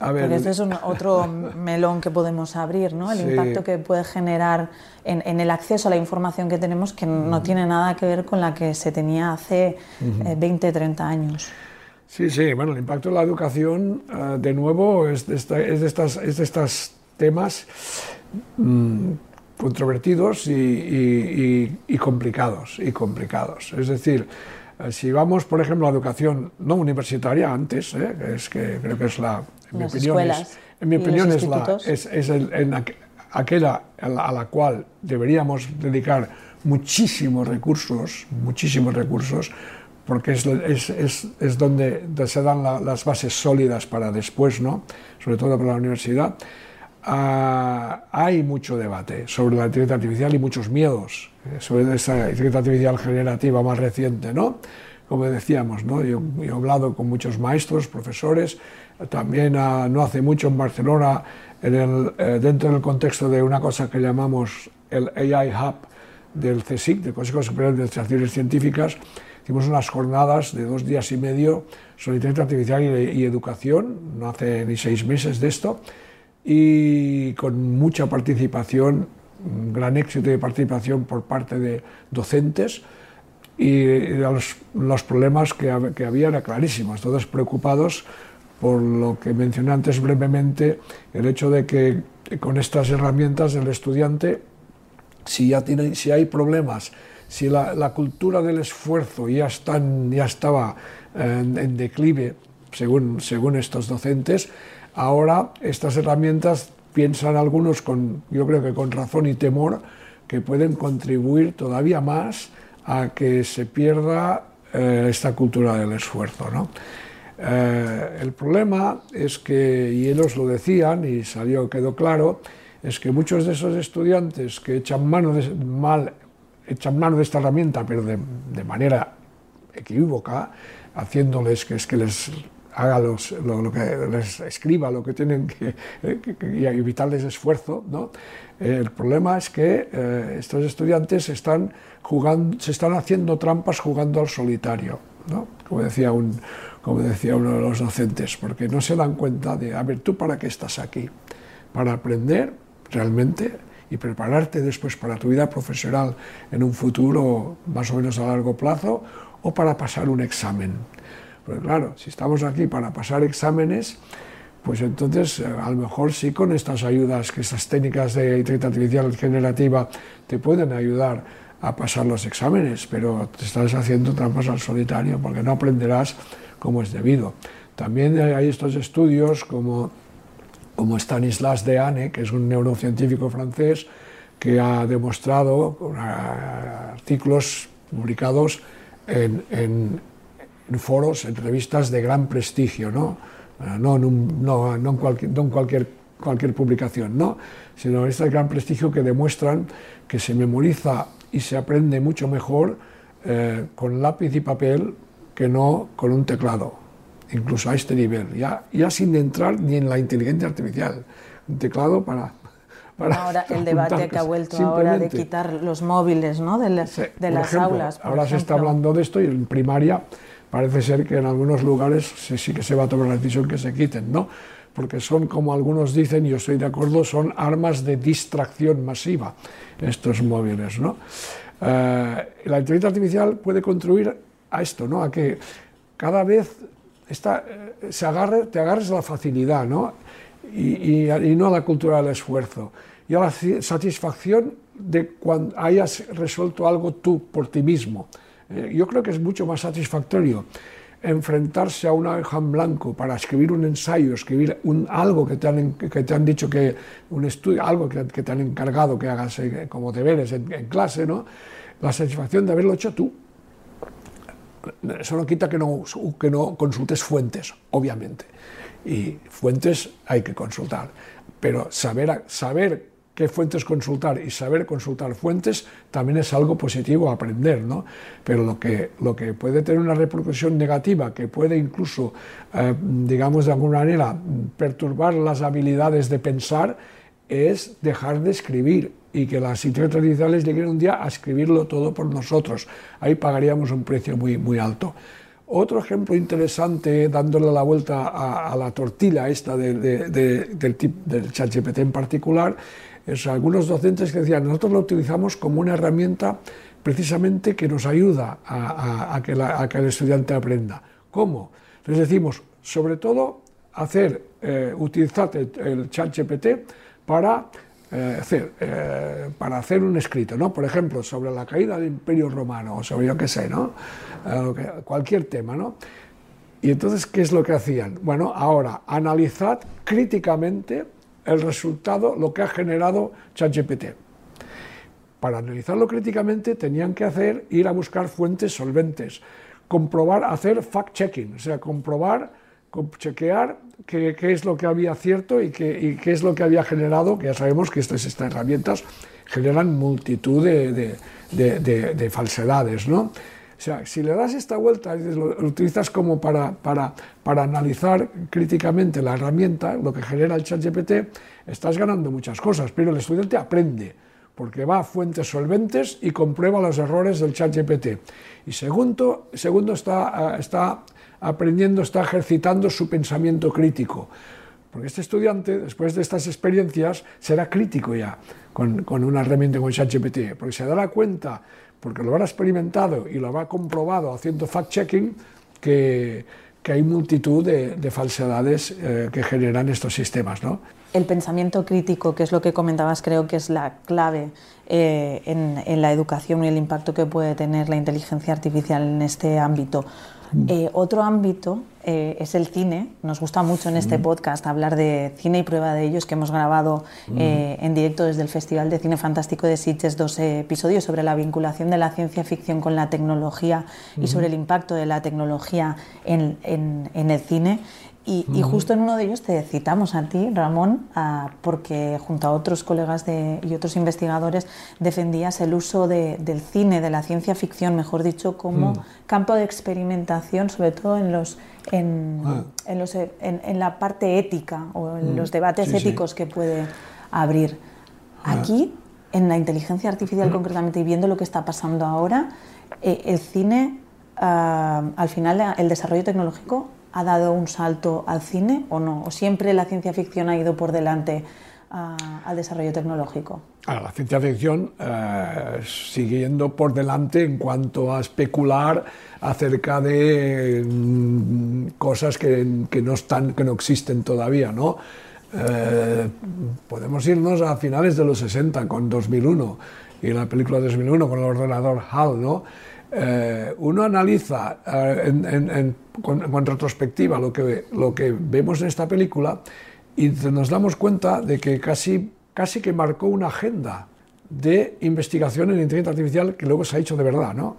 Porque este es otro melón que podemos abrir, ¿no? El impacto que puede generar en, el acceso a la información que tenemos que no tiene nada que ver con la que se tenía hace 20, 30 eh, años. Sí, sí, bueno, el impacto en la educación, eh, de nuevo, es de, es de, estas, es de estos temas mm, controvertidos y, y, y, complicados, y complicados. Es decir, Eh, si vamos, por ejemplo, a educación no universitaria antes, eh, es que creo que es la, en mi Las opinión, es, en mi opinión es, la, es, es el- en aqu- aquella a la, a la cual deberíamos dedicar muchísimos recursos, muchísimos recursos, porque es, es, es, es donde se dan la- las bases sólidas para después, ¿no? sobre todo para la universidad. Ah, hay mucho debate sobre la inteligencia artificial y muchos miedos eh, sobre esa inteligencia artificial generativa más reciente, ¿no? Como decíamos, ¿no? Yo, yo he hablado con muchos maestros, profesores, también ah, no hace mucho en Barcelona, en el, eh, dentro del contexto de una cosa que llamamos el AI Hub del CSIC, del Consejo Superior de Investigaciones Científicas, hicimos unas jornadas de dos días y medio sobre inteligencia artificial y, y educación, no hace ni seis meses de esto, y con mucha participación, un gran éxito de participación por parte de docentes y los, los problemas que, que había eran clarísimos, todos preocupados por lo que mencioné antes brevemente, el hecho de que con estas herramientas el estudiante, si, ya tiene, si hay problemas, si la, cultura del esfuerzo ya, ya estaba en, en declive, según, según estos docentes, ahora estas herramientas piensan algunos, con, yo creo que con razón y temor, que pueden contribuir todavía más a que se pierda eh, esta cultura del esfuerzo. ¿no? Eh, el problema es que, y ellos lo decían y salió, quedó claro, es que muchos de esos estudiantes que echan mano de, mal, echan mano de esta herramienta, pero de, manera equívoca, haciéndoles que es que les haga lo, que les escriba lo que tienen que, que- y evitarles esfuerzo, ¿no? Eh, el problema es que eh, estos estudiantes están jugando, se están haciendo trampas jugando al solitario, ¿no? Como decía un, como decía uno de los docentes, porque no se dan cuenta de, a ver, ¿tú para qué estás aquí? Para aprender realmente y prepararte después para tu vida profesional en un futuro más o menos a largo plazo o para pasar un examen. Porque claro, si estamos aquí para pasar exámenes, pues entonces eh, a lo mejor sí con estas ayudas, que estas técnicas de inteligencia artificial generativa te pueden ayudar a pasar los exámenes, pero te estás haciendo trampas al solitario porque no aprenderás como es debido. También hay estos estudios como como Stanislas Dehaene, que es un neurocientífico francés que ha demostrado ah, artículos publicados en, foros, en revistas de gran prestigio, ¿no? Ah, no en, cualquier publicación, ¿no? sino revistas de gran prestigio que demuestran que se memoriza y se aprende mucho mejor eh, con lápiz y papel que no con un teclado incluso a este nivel, ya, ya sin entrar ni en la inteligencia artificial. Un teclado para... <laughs> para Ahora el debate que ha vuelto ahora de quitar los móviles ¿no? de, la- Sí, de las ejemplo, aulas. por Ahora se está hablando de esto y en primaria parece ser que en algunos lugares sí, sí que se va a tomar la decisión que se quiten, ¿no? Porque son, como algunos dicen, y yo estoy de acuerdo, son armas de distracción masiva, estos móviles, ¿no? Eh, la inteligencia artificial puede contribuir a esto, ¿no? A que cada vez está, eh, se agarre, te agarres a la facilidad, ¿no? Y, y- y no a la cultura del esfuerzo. Y a la ci- satisfacción de cuando hayas resuelto algo tú por ti mismo. Eh, yo creo que es mucho más satisfactorio enfrentarse a una hoja en blanco para escribir un ensayo, escribir un, algo que te, han, que te han dicho que un estudio, algo que, que te han encargado que hagas eh, como deberes en, en clase, ¿no? La satisfacción de haberlo hecho tú. Eso no quita que no, que no consultes fuentes, obviamente. Y fuentes hay que consultar. Pero saber, saber qué fuentes consultar y saber consultar fuentes también es algo positivo a aprender, ¿no? Pero lo que, lo que puede tener una repercusión negativa, que puede incluso, eh, digamos de alguna manera, perturbar las habilidades de pensar, es dejar de escribir y que las inteligencias artificiales lleguen un día a escribirlo todo por nosotros. Ahí pagaríamos un precio muy, muy alto. Otro ejemplo interesante, dándole la vuelta a, la tortilla esta de- de- de- del, tip, del ChatGPT en particular, es algunos docentes que decían, nosotros lo utilizamos como una herramienta precisamente que nos ayuda a que el estudiante aprenda. ¿Cómo? Les decimos, sobre todo, hacer, eh, utilizar el, el ChatGPT para eh, eh, para hacer un escrito, ¿no? Por ejemplo, sobre la caída del Imperio Romano, o sobre yo qué sé, ¿no? Eh, cualquier tema, ¿no? Y entonces, ¿qué es lo que hacían? Bueno, ahora, analizad críticamente el resultado, lo que ha generado ChatGPT. Para analizarlo críticamente tenían que hacer, ir a buscar fuentes solventes, comprobar, hacer fact-checking, o sea, comprobar, chequear qué, es lo que había cierto y qué, qué, es lo que había generado, que ya sabemos que estas, estas herramientas generan multitud de, de, de, falsedades, ¿no? O sea, si le das esta vuelta y lo, utilizas como para, para, para, analizar críticamente la herramienta, lo que genera el chat GPT, estás ganando muchas cosas, pero el estudiante aprende porque va a fuentes solventes y comprueba los errores del chat GPT. Y segundo, segundo está, eh, está aprendiendo, está ejercitando su pensamiento crítico. Porque este estudiante, después de estas experiencias, será crítico ya con, con una herramienta como ChatGPT, porque se dará cuenta, porque lo habrá experimentado y lo habrá comprobado haciendo fact-checking, que, que, hay multitud de, de falsedades eh, que generan estos sistemas. ¿no? el pensamiento crítico, que es lo que comentabas, creo que es la clave eh, en, la educación y el impacto que puede tener la inteligencia artificial en este ámbito. Mm. Eh, otro ámbito eh, es el cine. Nos gusta mucho en este mm. podcast hablar de cine y prueba de ellos, que hemos grabado mm. en directo desde el Festival de Cine Fantástico de Sitges dos episodios sobre la vinculación de la ciencia ficción con la tecnología y sobre el impacto de la tecnología en, en el cine. Y, justo en uno de ellos te citamos a ti, Ramón, porque junto a otros colegas y otros investigadores defendías el uso del cine, de la ciencia ficción, mejor dicho, como mm. campo de experimentación, sobre todo en, los, en, ah. en, la parte ética o en mm. los debates éticos que puede abrir. Ah. Aquí, en la inteligencia artificial mm. concretamente y viendo lo que está pasando ahora, eh, el cine, ah, al final, el desarrollo tecnológico ha dado un salto al cine o no? ¿O siempre la ciencia ficción ha ido por delante al desarrollo tecnológico? la ciencia ficción eh, sigue por delante en cuanto a especular acerca de mm, cosas que, no están, que no existen todavía, ¿no? Eh, podemos irnos a finales de los 60 con 2001 y la película de 2001 con el ordenador HAL, ¿no? Eh, uno analiza eh, en, con, retrospectiva lo que, lo que vemos en esta película y nos damos cuenta de que casi, casi que marcó una agenda de investigación en inteligencia artificial que luego se ha hecho de verdad, ¿no?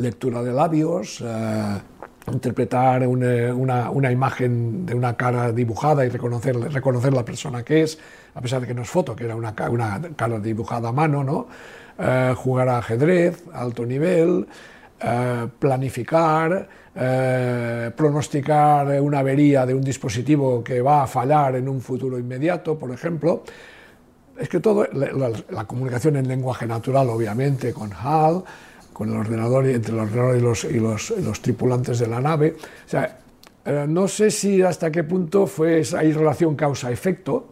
Lectura de labios, eh, interpretar una, una, imagen de una cara dibujada y reconocer, reconocer la persona que es, a pesar de que no es foto, que era una, una cara dibujada a mano, ¿no? Eh, jugar a ajedrez, alto nivel, eh, planificar, eh, pronosticar una avería de un dispositivo que va a fallar en un futuro inmediato, por ejemplo. Es que todo, la, comunicación en lenguaje natural, obviamente, con HAL, con el ordenador y entre el ordenador y los, y los, tripulantes de la nave. O sea, no sé si hasta qué punto fue, hay relación causa-efecto,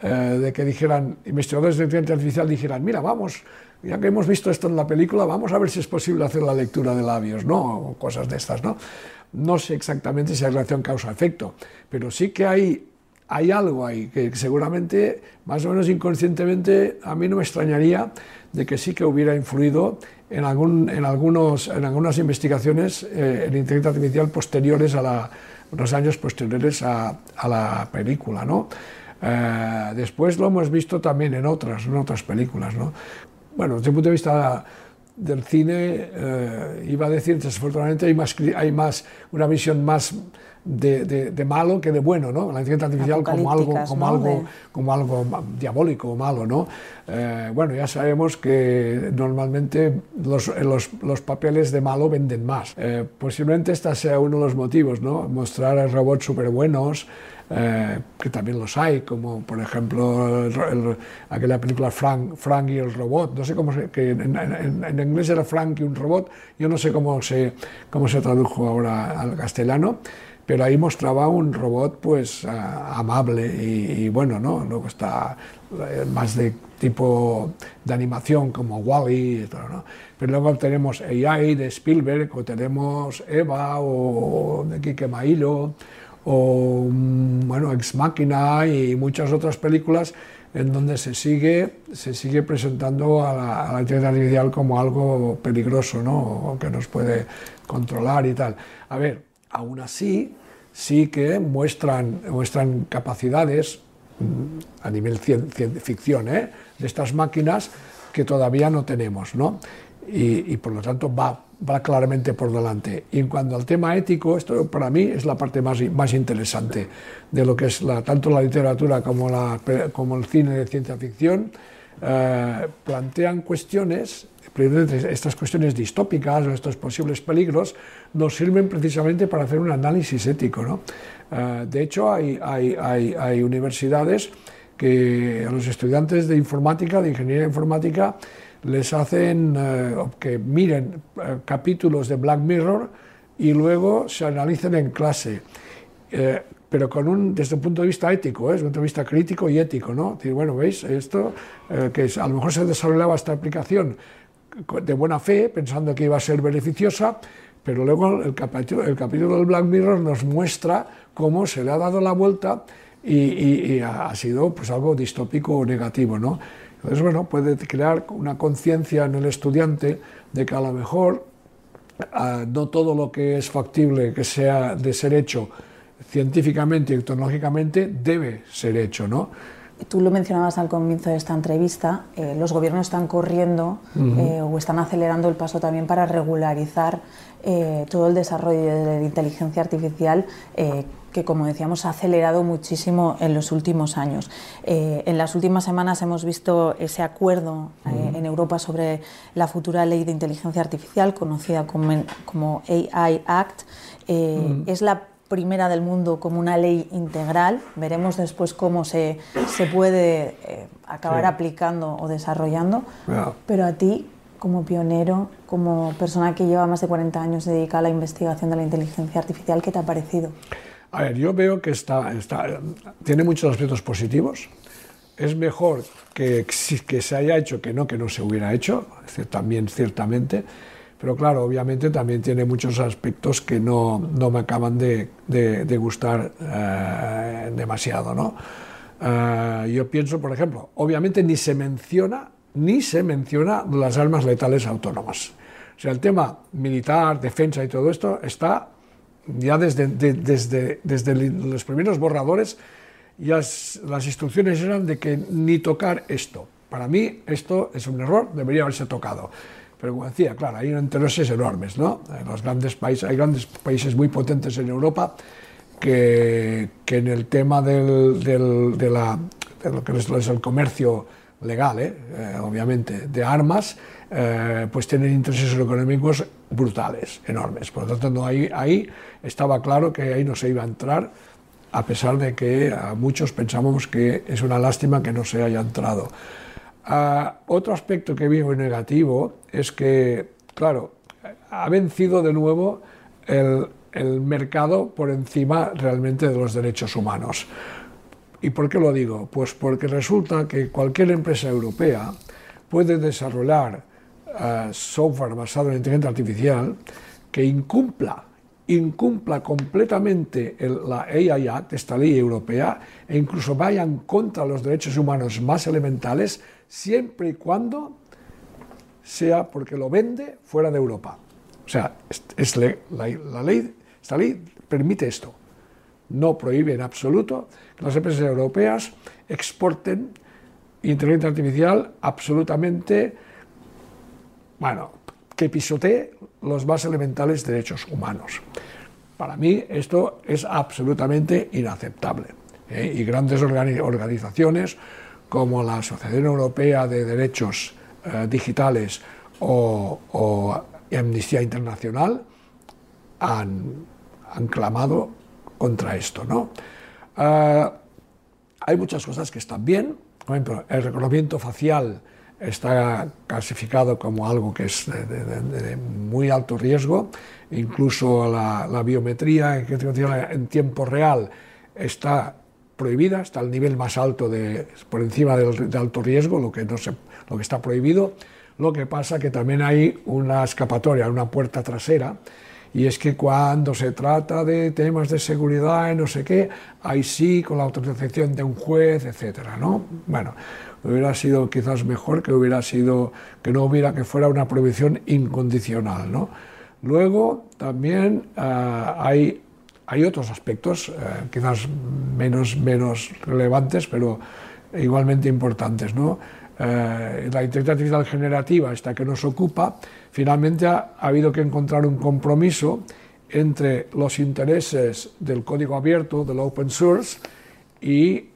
de que dijeran, investigadores de inteligencia artificial dijeran, mira, vamos, ya que hemos visto esto en la película, vamos a ver si es posible hacer la lectura de labios, ¿no? O cosas de estas, ¿no? No sé exactamente si hay relación causa-efecto, pero sí que hay, hay algo ahí que seguramente, más o menos inconscientemente, a mí no me extrañaría de que sí que hubiera influido en, algún, en, algunos, en algunas investigaciones eh, en inteligencia artificial posteriores a la, unos años posteriores a, la película, ¿no? Eh, después lo hemos visto también en otras, en otras películas, ¿no? Bueno, desde el punto de vista del cine, eh, iba a decir, desafortunadamente hay más, hay más una visión más de, malo que de bueno, ¿no? La inteligencia artificial como algo, como, algo, como algo diabólico o malo, ¿no? Eh, bueno, ya sabemos que normalmente los, los, los papeles de malo venden más. Eh, posiblemente este sea uno de los motivos, ¿no? Mostrar robots súper buenos, eh, que también los hay, como por ejemplo aquella película Frank, Frank y el robot, no sé cómo se, que en, inglés era Frank y un robot, yo no sé cómo se, cómo se tradujo ahora al castellano, pero ahí mostraba un robot pues amable y, bueno, ¿no? Luego está eh, más de tipo de animación como Wally y todo, ¿no? Pero luego tenemos AI de Spielberg, o tenemos Eva o de Kike Mailo, o bueno, Ex Machina y muchas otras películas en donde se sigue, se sigue presentando a la, a la como algo peligroso, ¿no? Que nos puede controlar y tal. A ver, aún así, sí que muestran, muestran capacidades mm, a nivel cien, ficción ¿eh? de estas máquinas que todavía no tenemos, ¿no? Y por lo tanto va va claramente por delante. Y en cuanto al tema ético, esto para mí es la parte más, más interesante de lo que es la, tanto la literatura como, la, como el cine de ciencia ficción. Eh, plantean cuestiones, estas cuestiones distópicas o estos posibles peligros, nos sirven precisamente para hacer un análisis ético. ¿no? Eh, de hecho, hay, hay, hay, hay universidades que a los estudiantes de informática, de ingeniería informática, les hacen eh, que miren eh, capítulos de Black Mirror y luego se analicen en clase, eh, pero con un, desde un punto de vista ético, desde un punto de vista crítico y ético. ¿no? Decir, bueno, veis, esto, que es, a lo mejor se desarrollaba esta aplicación de buena fe, pensando que iba a ser beneficiosa, pero luego el capítulo, el capítulo del Black Mirror nos muestra cómo se le ha dado la vuelta y, y, y ha sido pues, algo distópico o negativo. ¿no? Entonces, bueno, puede crear una conciencia en el estudiante de que a lo mejor uh, no todo lo que es factible que sea de ser hecho científicamente y tecnológicamente debe ser hecho, ¿no? Tú lo mencionabas al comienzo de esta entrevista, eh, los gobiernos están corriendo uh -huh. eh, o están acelerando el paso también para regularizar eh, todo el desarrollo de la inteligencia artificial que, como decíamos, ha acelerado muchísimo en los últimos años. En las últimas semanas hemos visto ese acuerdo uh -huh. en Europa sobre la futura ley de inteligencia artificial, conocida como, como AI Act. Uh -huh. Es la primera del mundo como una ley integral. Veremos después cómo se, se puede acabar sí. aplicando o desarrollando. Pero a ti, como pionero, como persona que lleva más de 40 años dedicada a la investigación de la inteligencia artificial, ¿qué te ha parecido? A ver, yo veo que está, está, tiene muchos aspectos positivos. Es mejor que, que se haya hecho que no que no se hubiera hecho, también ciertamente, pero claro, obviamente también tiene muchos aspectos que no, no me acaban de, de, de gustar eh, demasiado. ¿no? Eh, yo pienso, por ejemplo, obviamente ni se menciona ni se menciona las armas letales autónomas. O sea, el tema militar, defensa y todo esto está ya desde, de, desde, desde los primeros borradores, ya las instrucciones eran de que ni tocar esto. Para mí esto es un error, debería haberse tocado. Pero como decía, claro, hay intereses enormes, ¿no? Los grandes países, hay grandes países muy potentes en Europa que, que en el tema del, del, de, la, de lo que es el comercio legal, ¿eh? Eh, obviamente, de armas, eh, pues tienen intereses económicos brutales, enormes. Por lo tanto, no, ahí, ahí estaba claro que ahí no se iba a entrar, a pesar de que a muchos pensamos que es una lástima que no se haya entrado. Uh, otro aspecto que veo negativo es que, claro, ha vencido de nuevo el, el mercado por encima realmente de los derechos humanos. ¿Y por qué lo digo? Pues porque resulta que cualquier empresa europea puede desarrollar uh, software basado en inteligencia artificial que incumpla incumpla completamente el, la AI Act, esta ley europea, e incluso vaya contra los derechos humanos más elementales, siempre y cuando sea porque lo vende fuera de Europa. O sea, la, ley, esta ley permite esto. No prohíbe en absoluto que las empresas europeas exporten inteligencia artificial absolutamente, bueno, que pisotee los más elementales derechos humanos. Para mí esto es absolutamente inaceptable. ¿eh? Y grandes organizaciones como la Asociación Europea de Derechos eh, Digitales o, Amnistía Internacional han, han, clamado contra esto. ¿no? Uh, hay muchas cosas que están bien, por ejemplo, el reconocimiento facial está clasificado como algo que es de muy alto riesgo, incluso la, la biometría en tiempo real está prohibida, está al nivel más alto, de, por encima del, de alto riesgo, lo que, no se, lo que está prohibido. Lo que pasa que también hay una escapatoria, una puerta trasera, y es que cuando se trata de temas de seguridad y no sé qué, ahí sí, con la autorización de un juez, etcétera, ¿no? Bueno, hubiera sido quizás mejor que hubiera sido, que no hubiera, que fuera una prohibición incondicional, ¿no? Luego también ah, hay, hay otros aspectos, eh, quizás menos, menos relevantes, pero igualmente importantes, ¿no? Eh, la inteligencia artificial generativa, esta que nos ocupa, finalmente ha, habido que encontrar un compromiso entre los intereses del código abierto, del open source, y,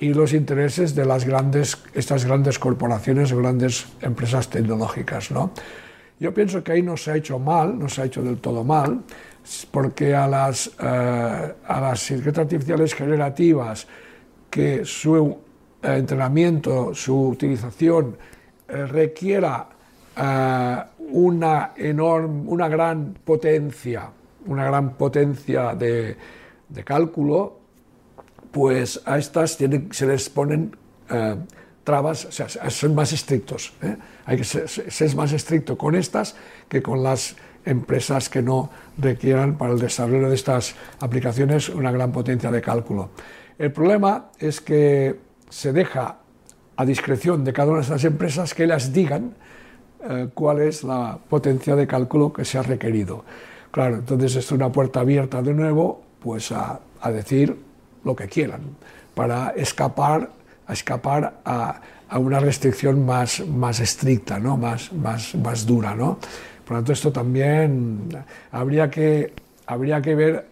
y los intereses de las grandes, estas grandes corporaciones grandes empresas tecnológicas. ¿no? Yo pienso que ahí no se ha hecho mal, no se ha hecho del todo mal, porque a las, eh, a las inteligencias artificiales generativas que su eh, entrenamiento, su utilización eh, requiera una enorme, una gran potencia, una gran potencia de, de cálculo, pues a estas se les ponen trabas, o sea, son más estrictos. Hay que ser, ser, más estricto con estas que con las empresas que no requieran para el desarrollo de estas aplicaciones una gran potencia de cálculo. El problema es que se deja a discreción de cada una de estas empresas que las digan eh, cuál es la potencia de cálculo que se ha requerido. Claro, entonces es una puerta abierta de nuevo pues a, decir lo que quieran para escapar a escapar a, una restricción más, más estricta, ¿no? más, más, más dura. ¿no? Por lo tanto, esto también habría que, habría que ver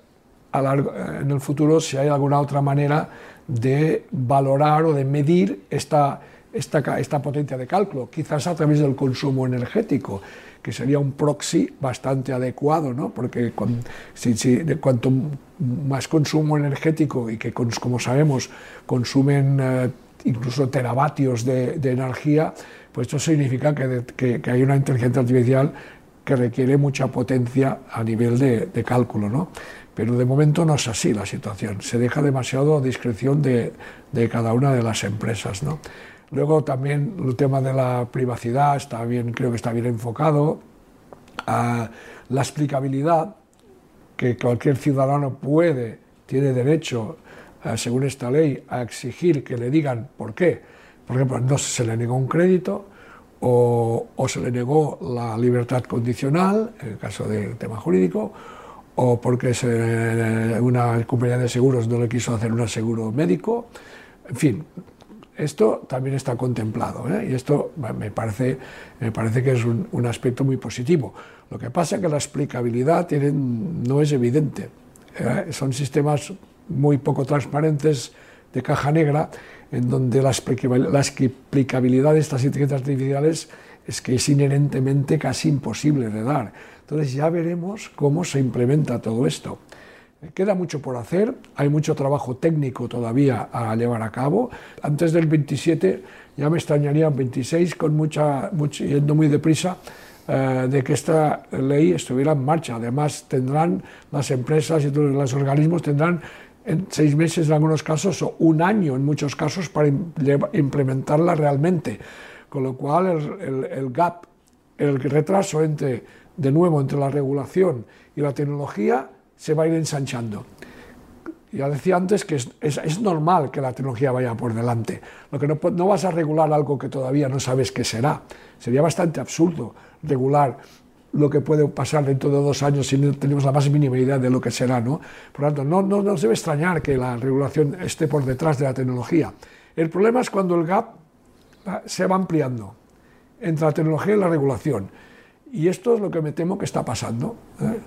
en el futuro si hay alguna otra manera de valorar o de medir esta, esta, esta, potencia de cálculo, quizás a través del consumo energético, que sería un proxy bastante adecuado, ¿no? porque si, cuanto más consumo energético y que, como sabemos, consumen eh, incluso teravatios de, energía, pues esto significa que, que, hay una inteligencia artificial que requiere mucha potencia a nivel de, cálculo. ¿no? Pero de momento no es así la situación, se deja demasiado a discreción de, cada una de las empresas. ¿no? Luego también el tema de la privacidad está bien, creo que está bien enfocado. a la explicabilidad, que cualquier ciudadano puede, tiene derecho, eh, según esta ley, a exigir que le digan por qué. Por ejemplo, no se le negó un crédito o, se le negó la libertad condicional, en el caso del tema jurídico, o porque una compañía de seguros no le quiso hacer un seguro médico. En fin, esto también está contemplado ¿eh? y esto me parece, me parece que es un, un, aspecto muy positivo. Lo que pasa es que la explicabilidad no es evidente. ¿eh? Son sistemas muy poco transparentes de caja negra en donde la explicabilidad de estas inteligencias artificiales es que es inherentemente casi imposible de dar. Entonces ya veremos cómo se implementa todo esto. Queda mucho por hacer, hay mucho trabajo técnico todavía a llevar a cabo. Antes del 27 ya me extrañaría 26 con mucha, mucho, yendo muy deprisa eh, de que esta ley estuviera en marcha. Además tendrán las empresas y todos los organismos tendrán en seis meses en algunos casos o un año en muchos casos para implementarla realmente. Con lo cual el, el, el gap, el retraso entre de nuevo entre la regulación y la tecnología se va a ir ensanchando. Ya decía antes que es, es, normal que la tecnología vaya por delante. Lo que no, no, vas a regular algo que todavía no sabes qué será. Sería bastante absurdo regular lo que puede pasar dentro de dos años si no tenemos la más mínima idea de lo que será. ¿no? Por lo tanto, no, no nos debe extrañar que la regulación esté por detrás de la tecnología. El problema es cuando el gap se va ampliando entre la tecnología y la regulación. Y esto es lo que me temo que está pasando. ¿eh?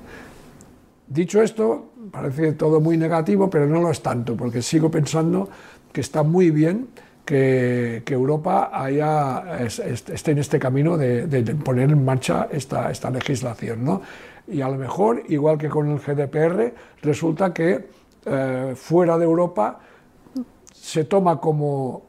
Dicho esto, parece todo muy negativo, pero no lo es tanto, porque sigo pensando que está muy bien que, que Europa haya, esté en este camino de, de, poner en marcha esta, esta legislación. ¿no? Y a lo mejor, igual que con el GDPR, resulta que eh, fuera de Europa se toma como,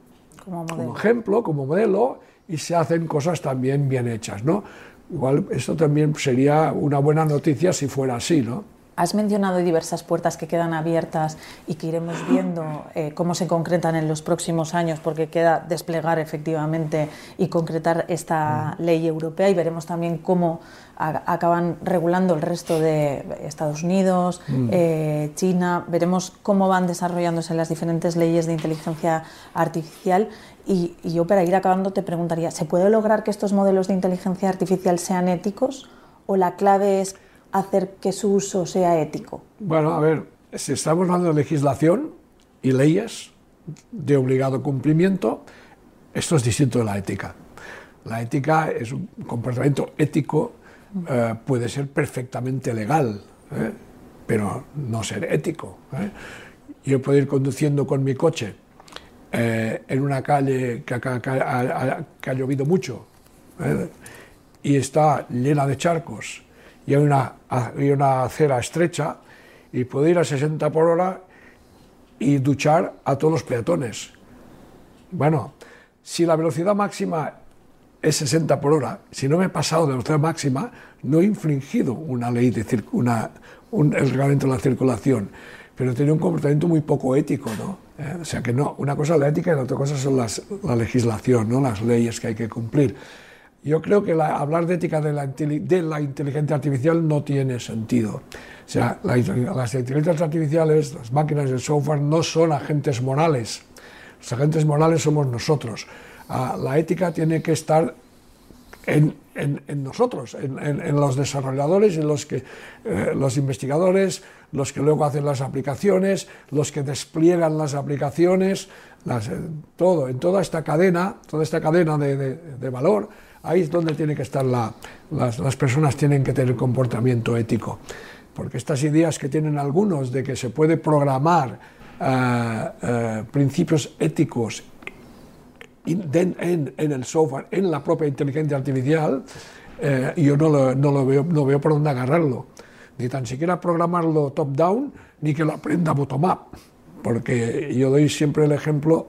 como, como, ejemplo, como modelo, y se hacen cosas también bien hechas. ¿no? Igual esto también sería una buena noticia si fuera así, ¿no? Has mencionado diversas puertas que quedan abiertas y que iremos viendo eh, cómo se concretan en los próximos años, porque queda desplegar efectivamente y concretar esta mm. ley europea y veremos también cómo acaban regulando el resto de Estados Unidos, mm. eh, China, veremos cómo van desarrollándose las diferentes leyes de inteligencia artificial. Y, y yo para ir acabando te preguntaría, ¿se puede lograr que estos modelos de inteligencia artificial sean éticos o la clave es hacer que su uso sea ético? Bueno, a ver, si estamos hablando de legislación y leyes de obligado cumplimiento, esto es distinto de la ética. La ética es un comportamiento ético, eh, puede ser perfectamente legal, ¿eh? pero no ser ético. ¿eh? Yo puedo ir conduciendo con mi coche en una calle que ha llovido mucho y está llena de charcos y hay una, hay una acera estrecha y puedo ir a 60 por hora y duchar a todos los peatones. Bueno, si la velocidad máxima es 60 por hora, si no me he pasado de velocidad máxima, no he infringido una ley de una, un, el reglamento de la circulación, pero tenía un comportamiento muy poco ético, ¿no? Eh, o sea que no, una cosa es la ética y la otra cosa son las, la legislación, ¿no? Las leyes que hay que cumplir. Yo creo que hablar de ética de la, de la, inteligencia artificial no tiene sentido. O sea, las inteligencias artificiales, las máquinas, el software, no son agentes morales. Los agentes morales somos nosotros. Ah, la ética tiene que estar en, en, nosotros, en, los desarrolladores, en los, que, eh, los investigadores, los que luego hacen las aplicaciones, los que despliegan las aplicaciones, las, eh, todo, en toda esta cadena, toda esta cadena de, de, de valor Ahí es donde tiene que estar la, las, personas tienen que tener comportamiento ético, porque estas ideas que tienen algunos de que se puede programar eh, eh, principios éticos en, el software, en la propia inteligencia artificial, eh, yo no lo, no lo, veo, no veo por dónde agarrarlo, ni tan siquiera programarlo top-down, ni que lo aprenda bottom-up, porque yo doy siempre el ejemplo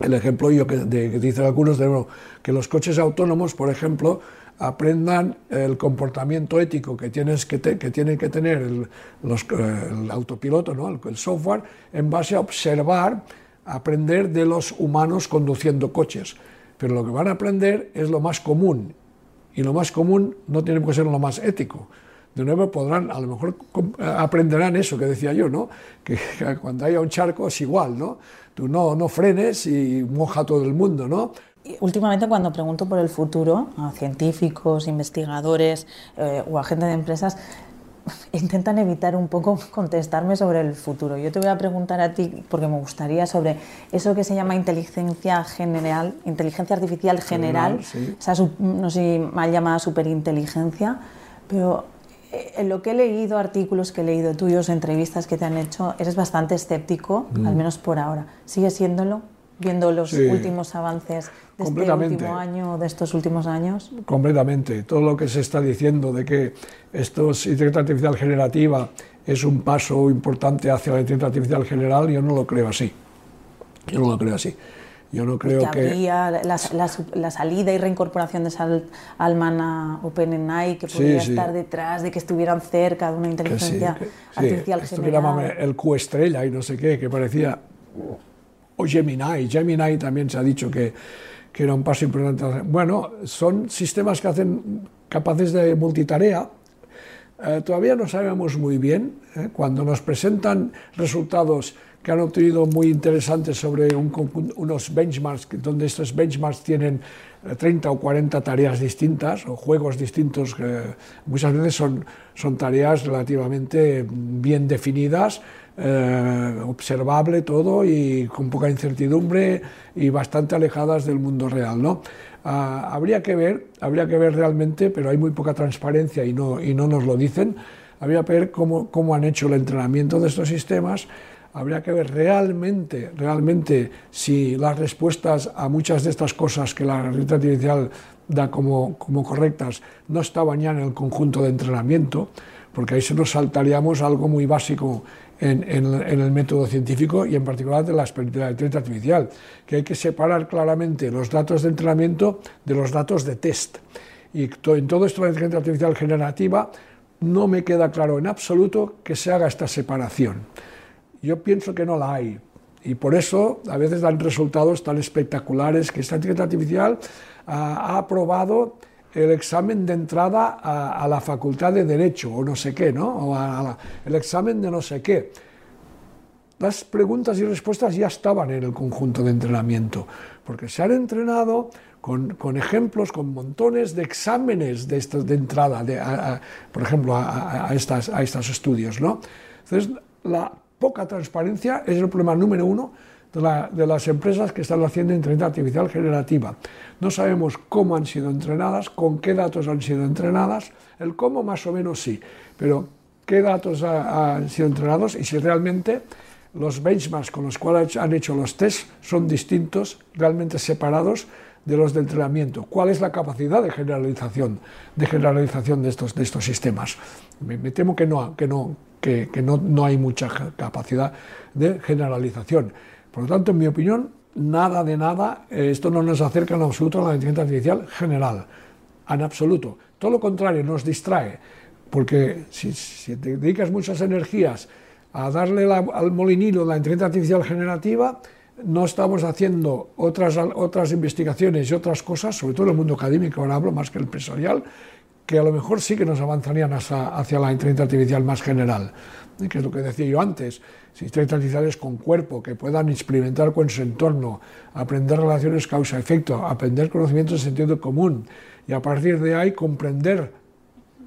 el ejemplo yo que, dicen algunos de que los coches autónomos, por ejemplo, aprendan el comportamiento ético que, tienes que, que tiene que tener el, los, eh, el autopiloto, ¿no? el, software, en base a observar, aprender de los humanos conduciendo coches. Pero lo que van a aprender es lo más común, y lo más común no tiene que ser lo más ético. De nuevo podrán, a lo mejor aprenderán eso que decía yo, ¿no? que <laughs> cuando haya un charco es igual, ¿no? tú no, no frenes y moja todo el mundo, ¿no? Últimamente cuando pregunto por el futuro a científicos, investigadores eh, o a gente de empresas, <laughs> intentan evitar un poco <laughs> contestarme sobre el futuro. Yo te voy a preguntar a ti, porque me gustaría, sobre eso que se llama inteligencia general, inteligencia artificial general, no sé si mal llamada superinteligencia, pero eh, en lo que he leído, artículos que he leído tuyos, entrevistas que te han hecho, eres bastante escéptico, mm. al menos por ahora. ¿Sigue siéndolo? Viendo los últimos avances de este último año, de estos últimos años. Completamente. Todo lo que se está diciendo de que esto es inteligencia artificial generativa es un paso importante hacia la inteligencia artificial general, yo no lo creo así. Yo no lo creo así. Yo no creo que... Había la, salida y reincorporación de Sal Alman a OpenAI, que podría estar detrás de que estuvieran cerca de una inteligencia artificial sí, general. el Q estrella y no sé qué, que parecía... O Gemini. Gemini también se ha dicho que, que era un paso importante. Bueno, son sistemas que hacen capaces de multitarea. Eh, todavía no sabemos muy bien. Eh, cuando nos presentan resultados que han obtenido muy interesantes sobre unos benchmarks, donde estos benchmarks tienen 30 eh, o 40 tareas distintas o juegos distintos, que muchas veces son, son tareas relativamente bien definidas, eh, observable todo y con poca incertidumbre y bastante alejadas del mundo real. ¿no? Ah, habría que ver, habría que ver realmente, pero hay muy poca transparencia y no, y no nos lo dicen, habría que ver cómo, cómo han hecho el entrenamiento de estos sistemas habría que ver realmente, realmente si las respuestas a muchas de estas cosas que la realidad artificial da como, como correctas no estaban ya en el conjunto de entrenamiento, porque ahí se nos saltaríamos algo muy básico en, en, el método científico y en particular de la, de inteligencia artificial, que hay que separar claramente los datos de entrenamiento de los datos de test. Y en todo esto la inteligencia artificial generativa no me queda claro en absoluto que se haga esta separación. Yo pienso que no la hay. Y por eso a veces dan resultados tan espectaculares que esta inteligencia artificial ha aprobado el examen de entrada a, la facultad de Derecho o no sé qué, ¿no? O el examen de no sé qué. Las preguntas y respuestas ya estaban en el conjunto de entrenamiento, porque se han entrenado con, ejemplos, con montones de exámenes de, de entrada, de, por ejemplo, a, estas, a estos estudios, ¿no? Entonces, la poca transparencia es el problema número uno de, las empresas que están haciendo inteligencia artificial generativa. No sabemos cómo han sido entrenadas, con qué datos han sido entrenadas, el cómo más o menos sí, pero qué datos han sido entrenados y si realmente los benchmarks con los cuales han hecho los tests son distintos, realmente separados de los de entrenamiento. ¿Cuál es la capacidad de generalización de, generalización de, estos, de estos sistemas? Me, temo que, no, que, no, que, que no, no hay mucha capacidad de generalización. Por lo tanto, en mi opinión, nada de nada, eh, esto no nos acerca en absoluto a la inteligencia artificial general, en absoluto. Todo lo contrario, nos distrae, porque si, te dedicas muchas energías a darle al molinillo la inteligencia artificial generativa, no estamos haciendo otras, otras investigaciones y otras cosas, sobre todo en el mundo académico, ahora hablo más que el empresarial, que a lo mejor sí que nos avanzarían hacia, la inteligencia artificial más general, que es lo que decía yo antes. Sistemas artificiales con cuerpo, que puedan experimentar con su entorno, aprender relaciones causa-efecto, aprender conocimientos de sentido común y a partir de ahí comprender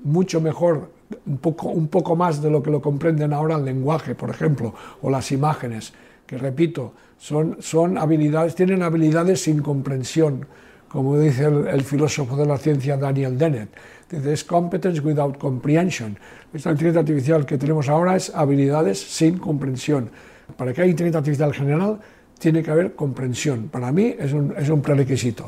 mucho mejor, un poco, un poco más de lo que lo comprenden ahora el lenguaje, por ejemplo, o las imágenes, que repito, son, son habilidades, tienen habilidades sin comprensión, como dice el filósofo de la ciencia Daniel Dennett es competence without comprehension. Esta inteligencia artificial que tenemos ahora es habilidades sin comprensión. Para que haya inteligencia artificial general, tiene que haber comprensión. Para mí es un, es un prerequisito.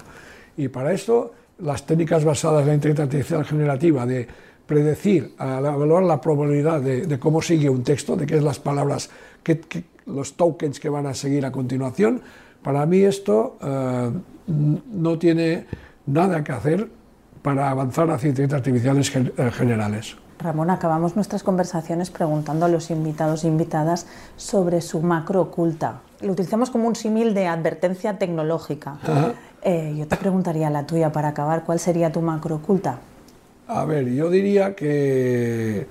Y para esto, las técnicas basadas en la inteligencia artificial generativa de predecir, evaluar la probabilidad de, cómo sigue un texto, de qué es las palabras, qué, los tokens que van a seguir a continuación, para mí esto eh, no tiene nada que hacer para avanzar hacia inteligencias artificiales eh, generales. Ramón, acabamos nuestras conversaciones preguntando a los invitados e invitadas sobre su macro oculta. Lo utilizamos como un símil de advertencia tecnológica. Eh, yo te preguntaría la tuya para acabar, ¿cuál sería tu macro oculta? A ver, yo diría que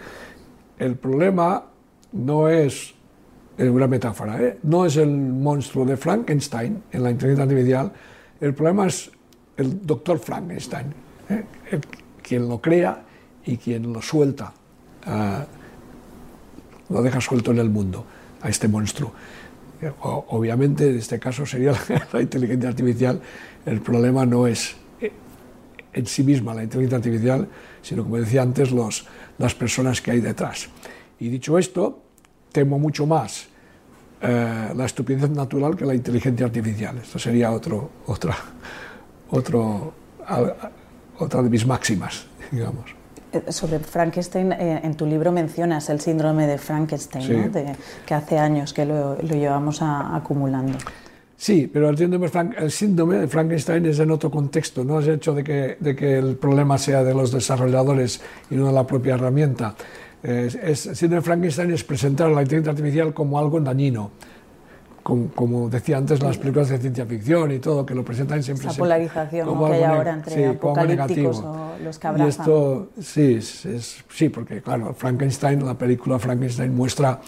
el problema no es una metáfora, ¿eh? no es el monstruo de Frankenstein en la inteligencia artificial, el problema es el doctor Frankenstein ¿eh? quien lo crea y quien lo suelta, lo deja suelto en el mundo a este monstruo. obviamente, en este caso sería <laughs> la, inteligencia artificial, el problema no es eh, en sí misma la inteligencia artificial, sino, como decía antes, los, las personas que hay detrás. Y dicho esto, temo mucho más eh, la estupidez natural que la inteligencia artificial. Esto sería otro, otra, otro, otra de mis máximas, digamos. Eh, sobre Frankenstein, eh, en tu libro mencionas el síndrome de Frankenstein, que hace años que lo, llevamos acumulando. Sí, pero el síndrome, el síndrome, de Frankenstein es en otro contexto, no es el hecho de que, de que el problema sea de los desarrolladores y no de la propia herramienta. Es, el de Frankenstein es presentar la inteligencia artificial como algo dañino como, decía antes, las películas de ciencia ficción y todo, que lo presentan siempre... Esa polarización como que hay ahora entre apocalípticos o los que abrazan. Y esto, sí, es, sí, porque claro, Frankenstein, la película Frankenstein muestra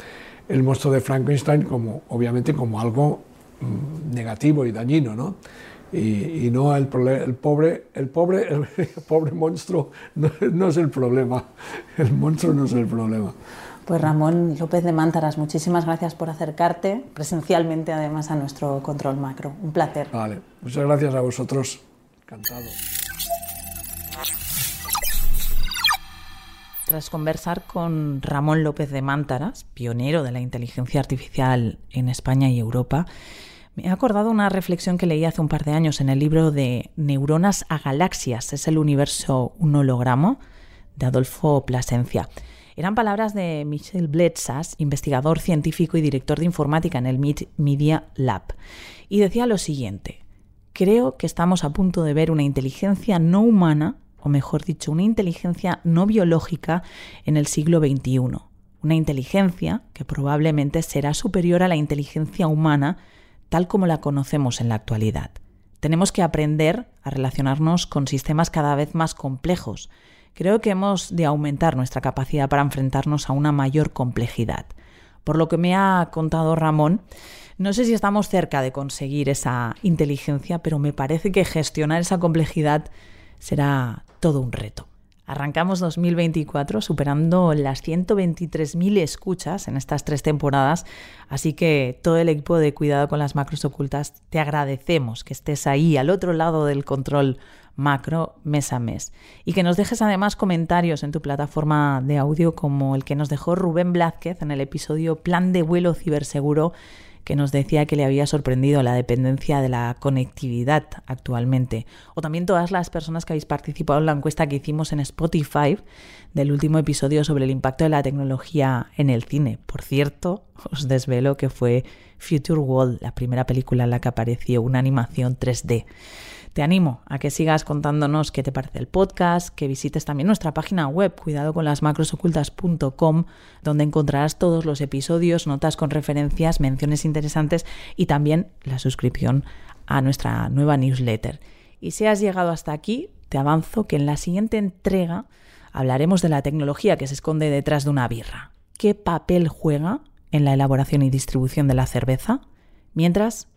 el monstruo de Frankenstein como, obviamente, como algo mm, negativo y dañino, ¿no? Y, no el, el, pobre, el pobre, <laughs> el, pobre monstruo no, no es el problema, el monstruo no es el problema. Pues Ramón López de Mántaras, muchísimas gracias por acercarte presencialmente además a nuestro control macro. Un placer. Vale, muchas gracias a vosotros. Encantado. Tras conversar con Ramón López de Mántaras, pionero de la inteligencia artificial en España y Europa, me he acordado una reflexión que leí hace un par de años en el libro de Neuronas a Galaxias, es el universo un hologramo, de Adolfo Plasencia. Eran palabras de Michel Bletsas, investigador científico y director de informática en el Media Lab. Y decía lo siguiente, creo que estamos a punto de ver una inteligencia no humana o mejor dicho, una inteligencia no biológica en el siglo XXI. Una inteligencia que probablemente será superior a la inteligencia humana tal como la conocemos en la actualidad. Tenemos que aprender a relacionarnos con sistemas cada vez más complejos. Creo que hemos de aumentar nuestra capacidad para enfrentarnos a una mayor complejidad. Por lo que me ha contado Ramón, no sé si estamos cerca de conseguir esa inteligencia, pero me parece que gestionar esa complejidad será todo un reto. Arrancamos 2024 superando las 123.000 escuchas en estas tres temporadas, así que todo el equipo de Cuidado con las Macros Ocultas te agradecemos que estés ahí al otro lado del control macro mes a mes. Y que nos dejes además comentarios en tu plataforma de audio como el que nos dejó Rubén Blázquez en el episodio Plan de vuelo ciberseguro que nos decía que le había sorprendido la dependencia de la conectividad actualmente. O también todas las personas que habéis participado en la encuesta que hicimos en Spotify del último episodio sobre el impacto de la tecnología en el cine. Por cierto, <laughs> os desvelo que fue Future World, la primera película en la que apareció una animación 3D. Te animo a que sigas contándonos qué te parece el podcast, que visites también nuestra página web cuidado con las macrosocultas.com, donde encontrarás todos los episodios, notas con referencias, menciones interesantes y también la suscripción a nuestra nueva newsletter. Y si has llegado hasta aquí, te avanzo que en la siguiente entrega hablaremos de la tecnología que se esconde detrás de una birra. ¿Qué papel juega en la elaboración y distribución de la cerveza? Mientras,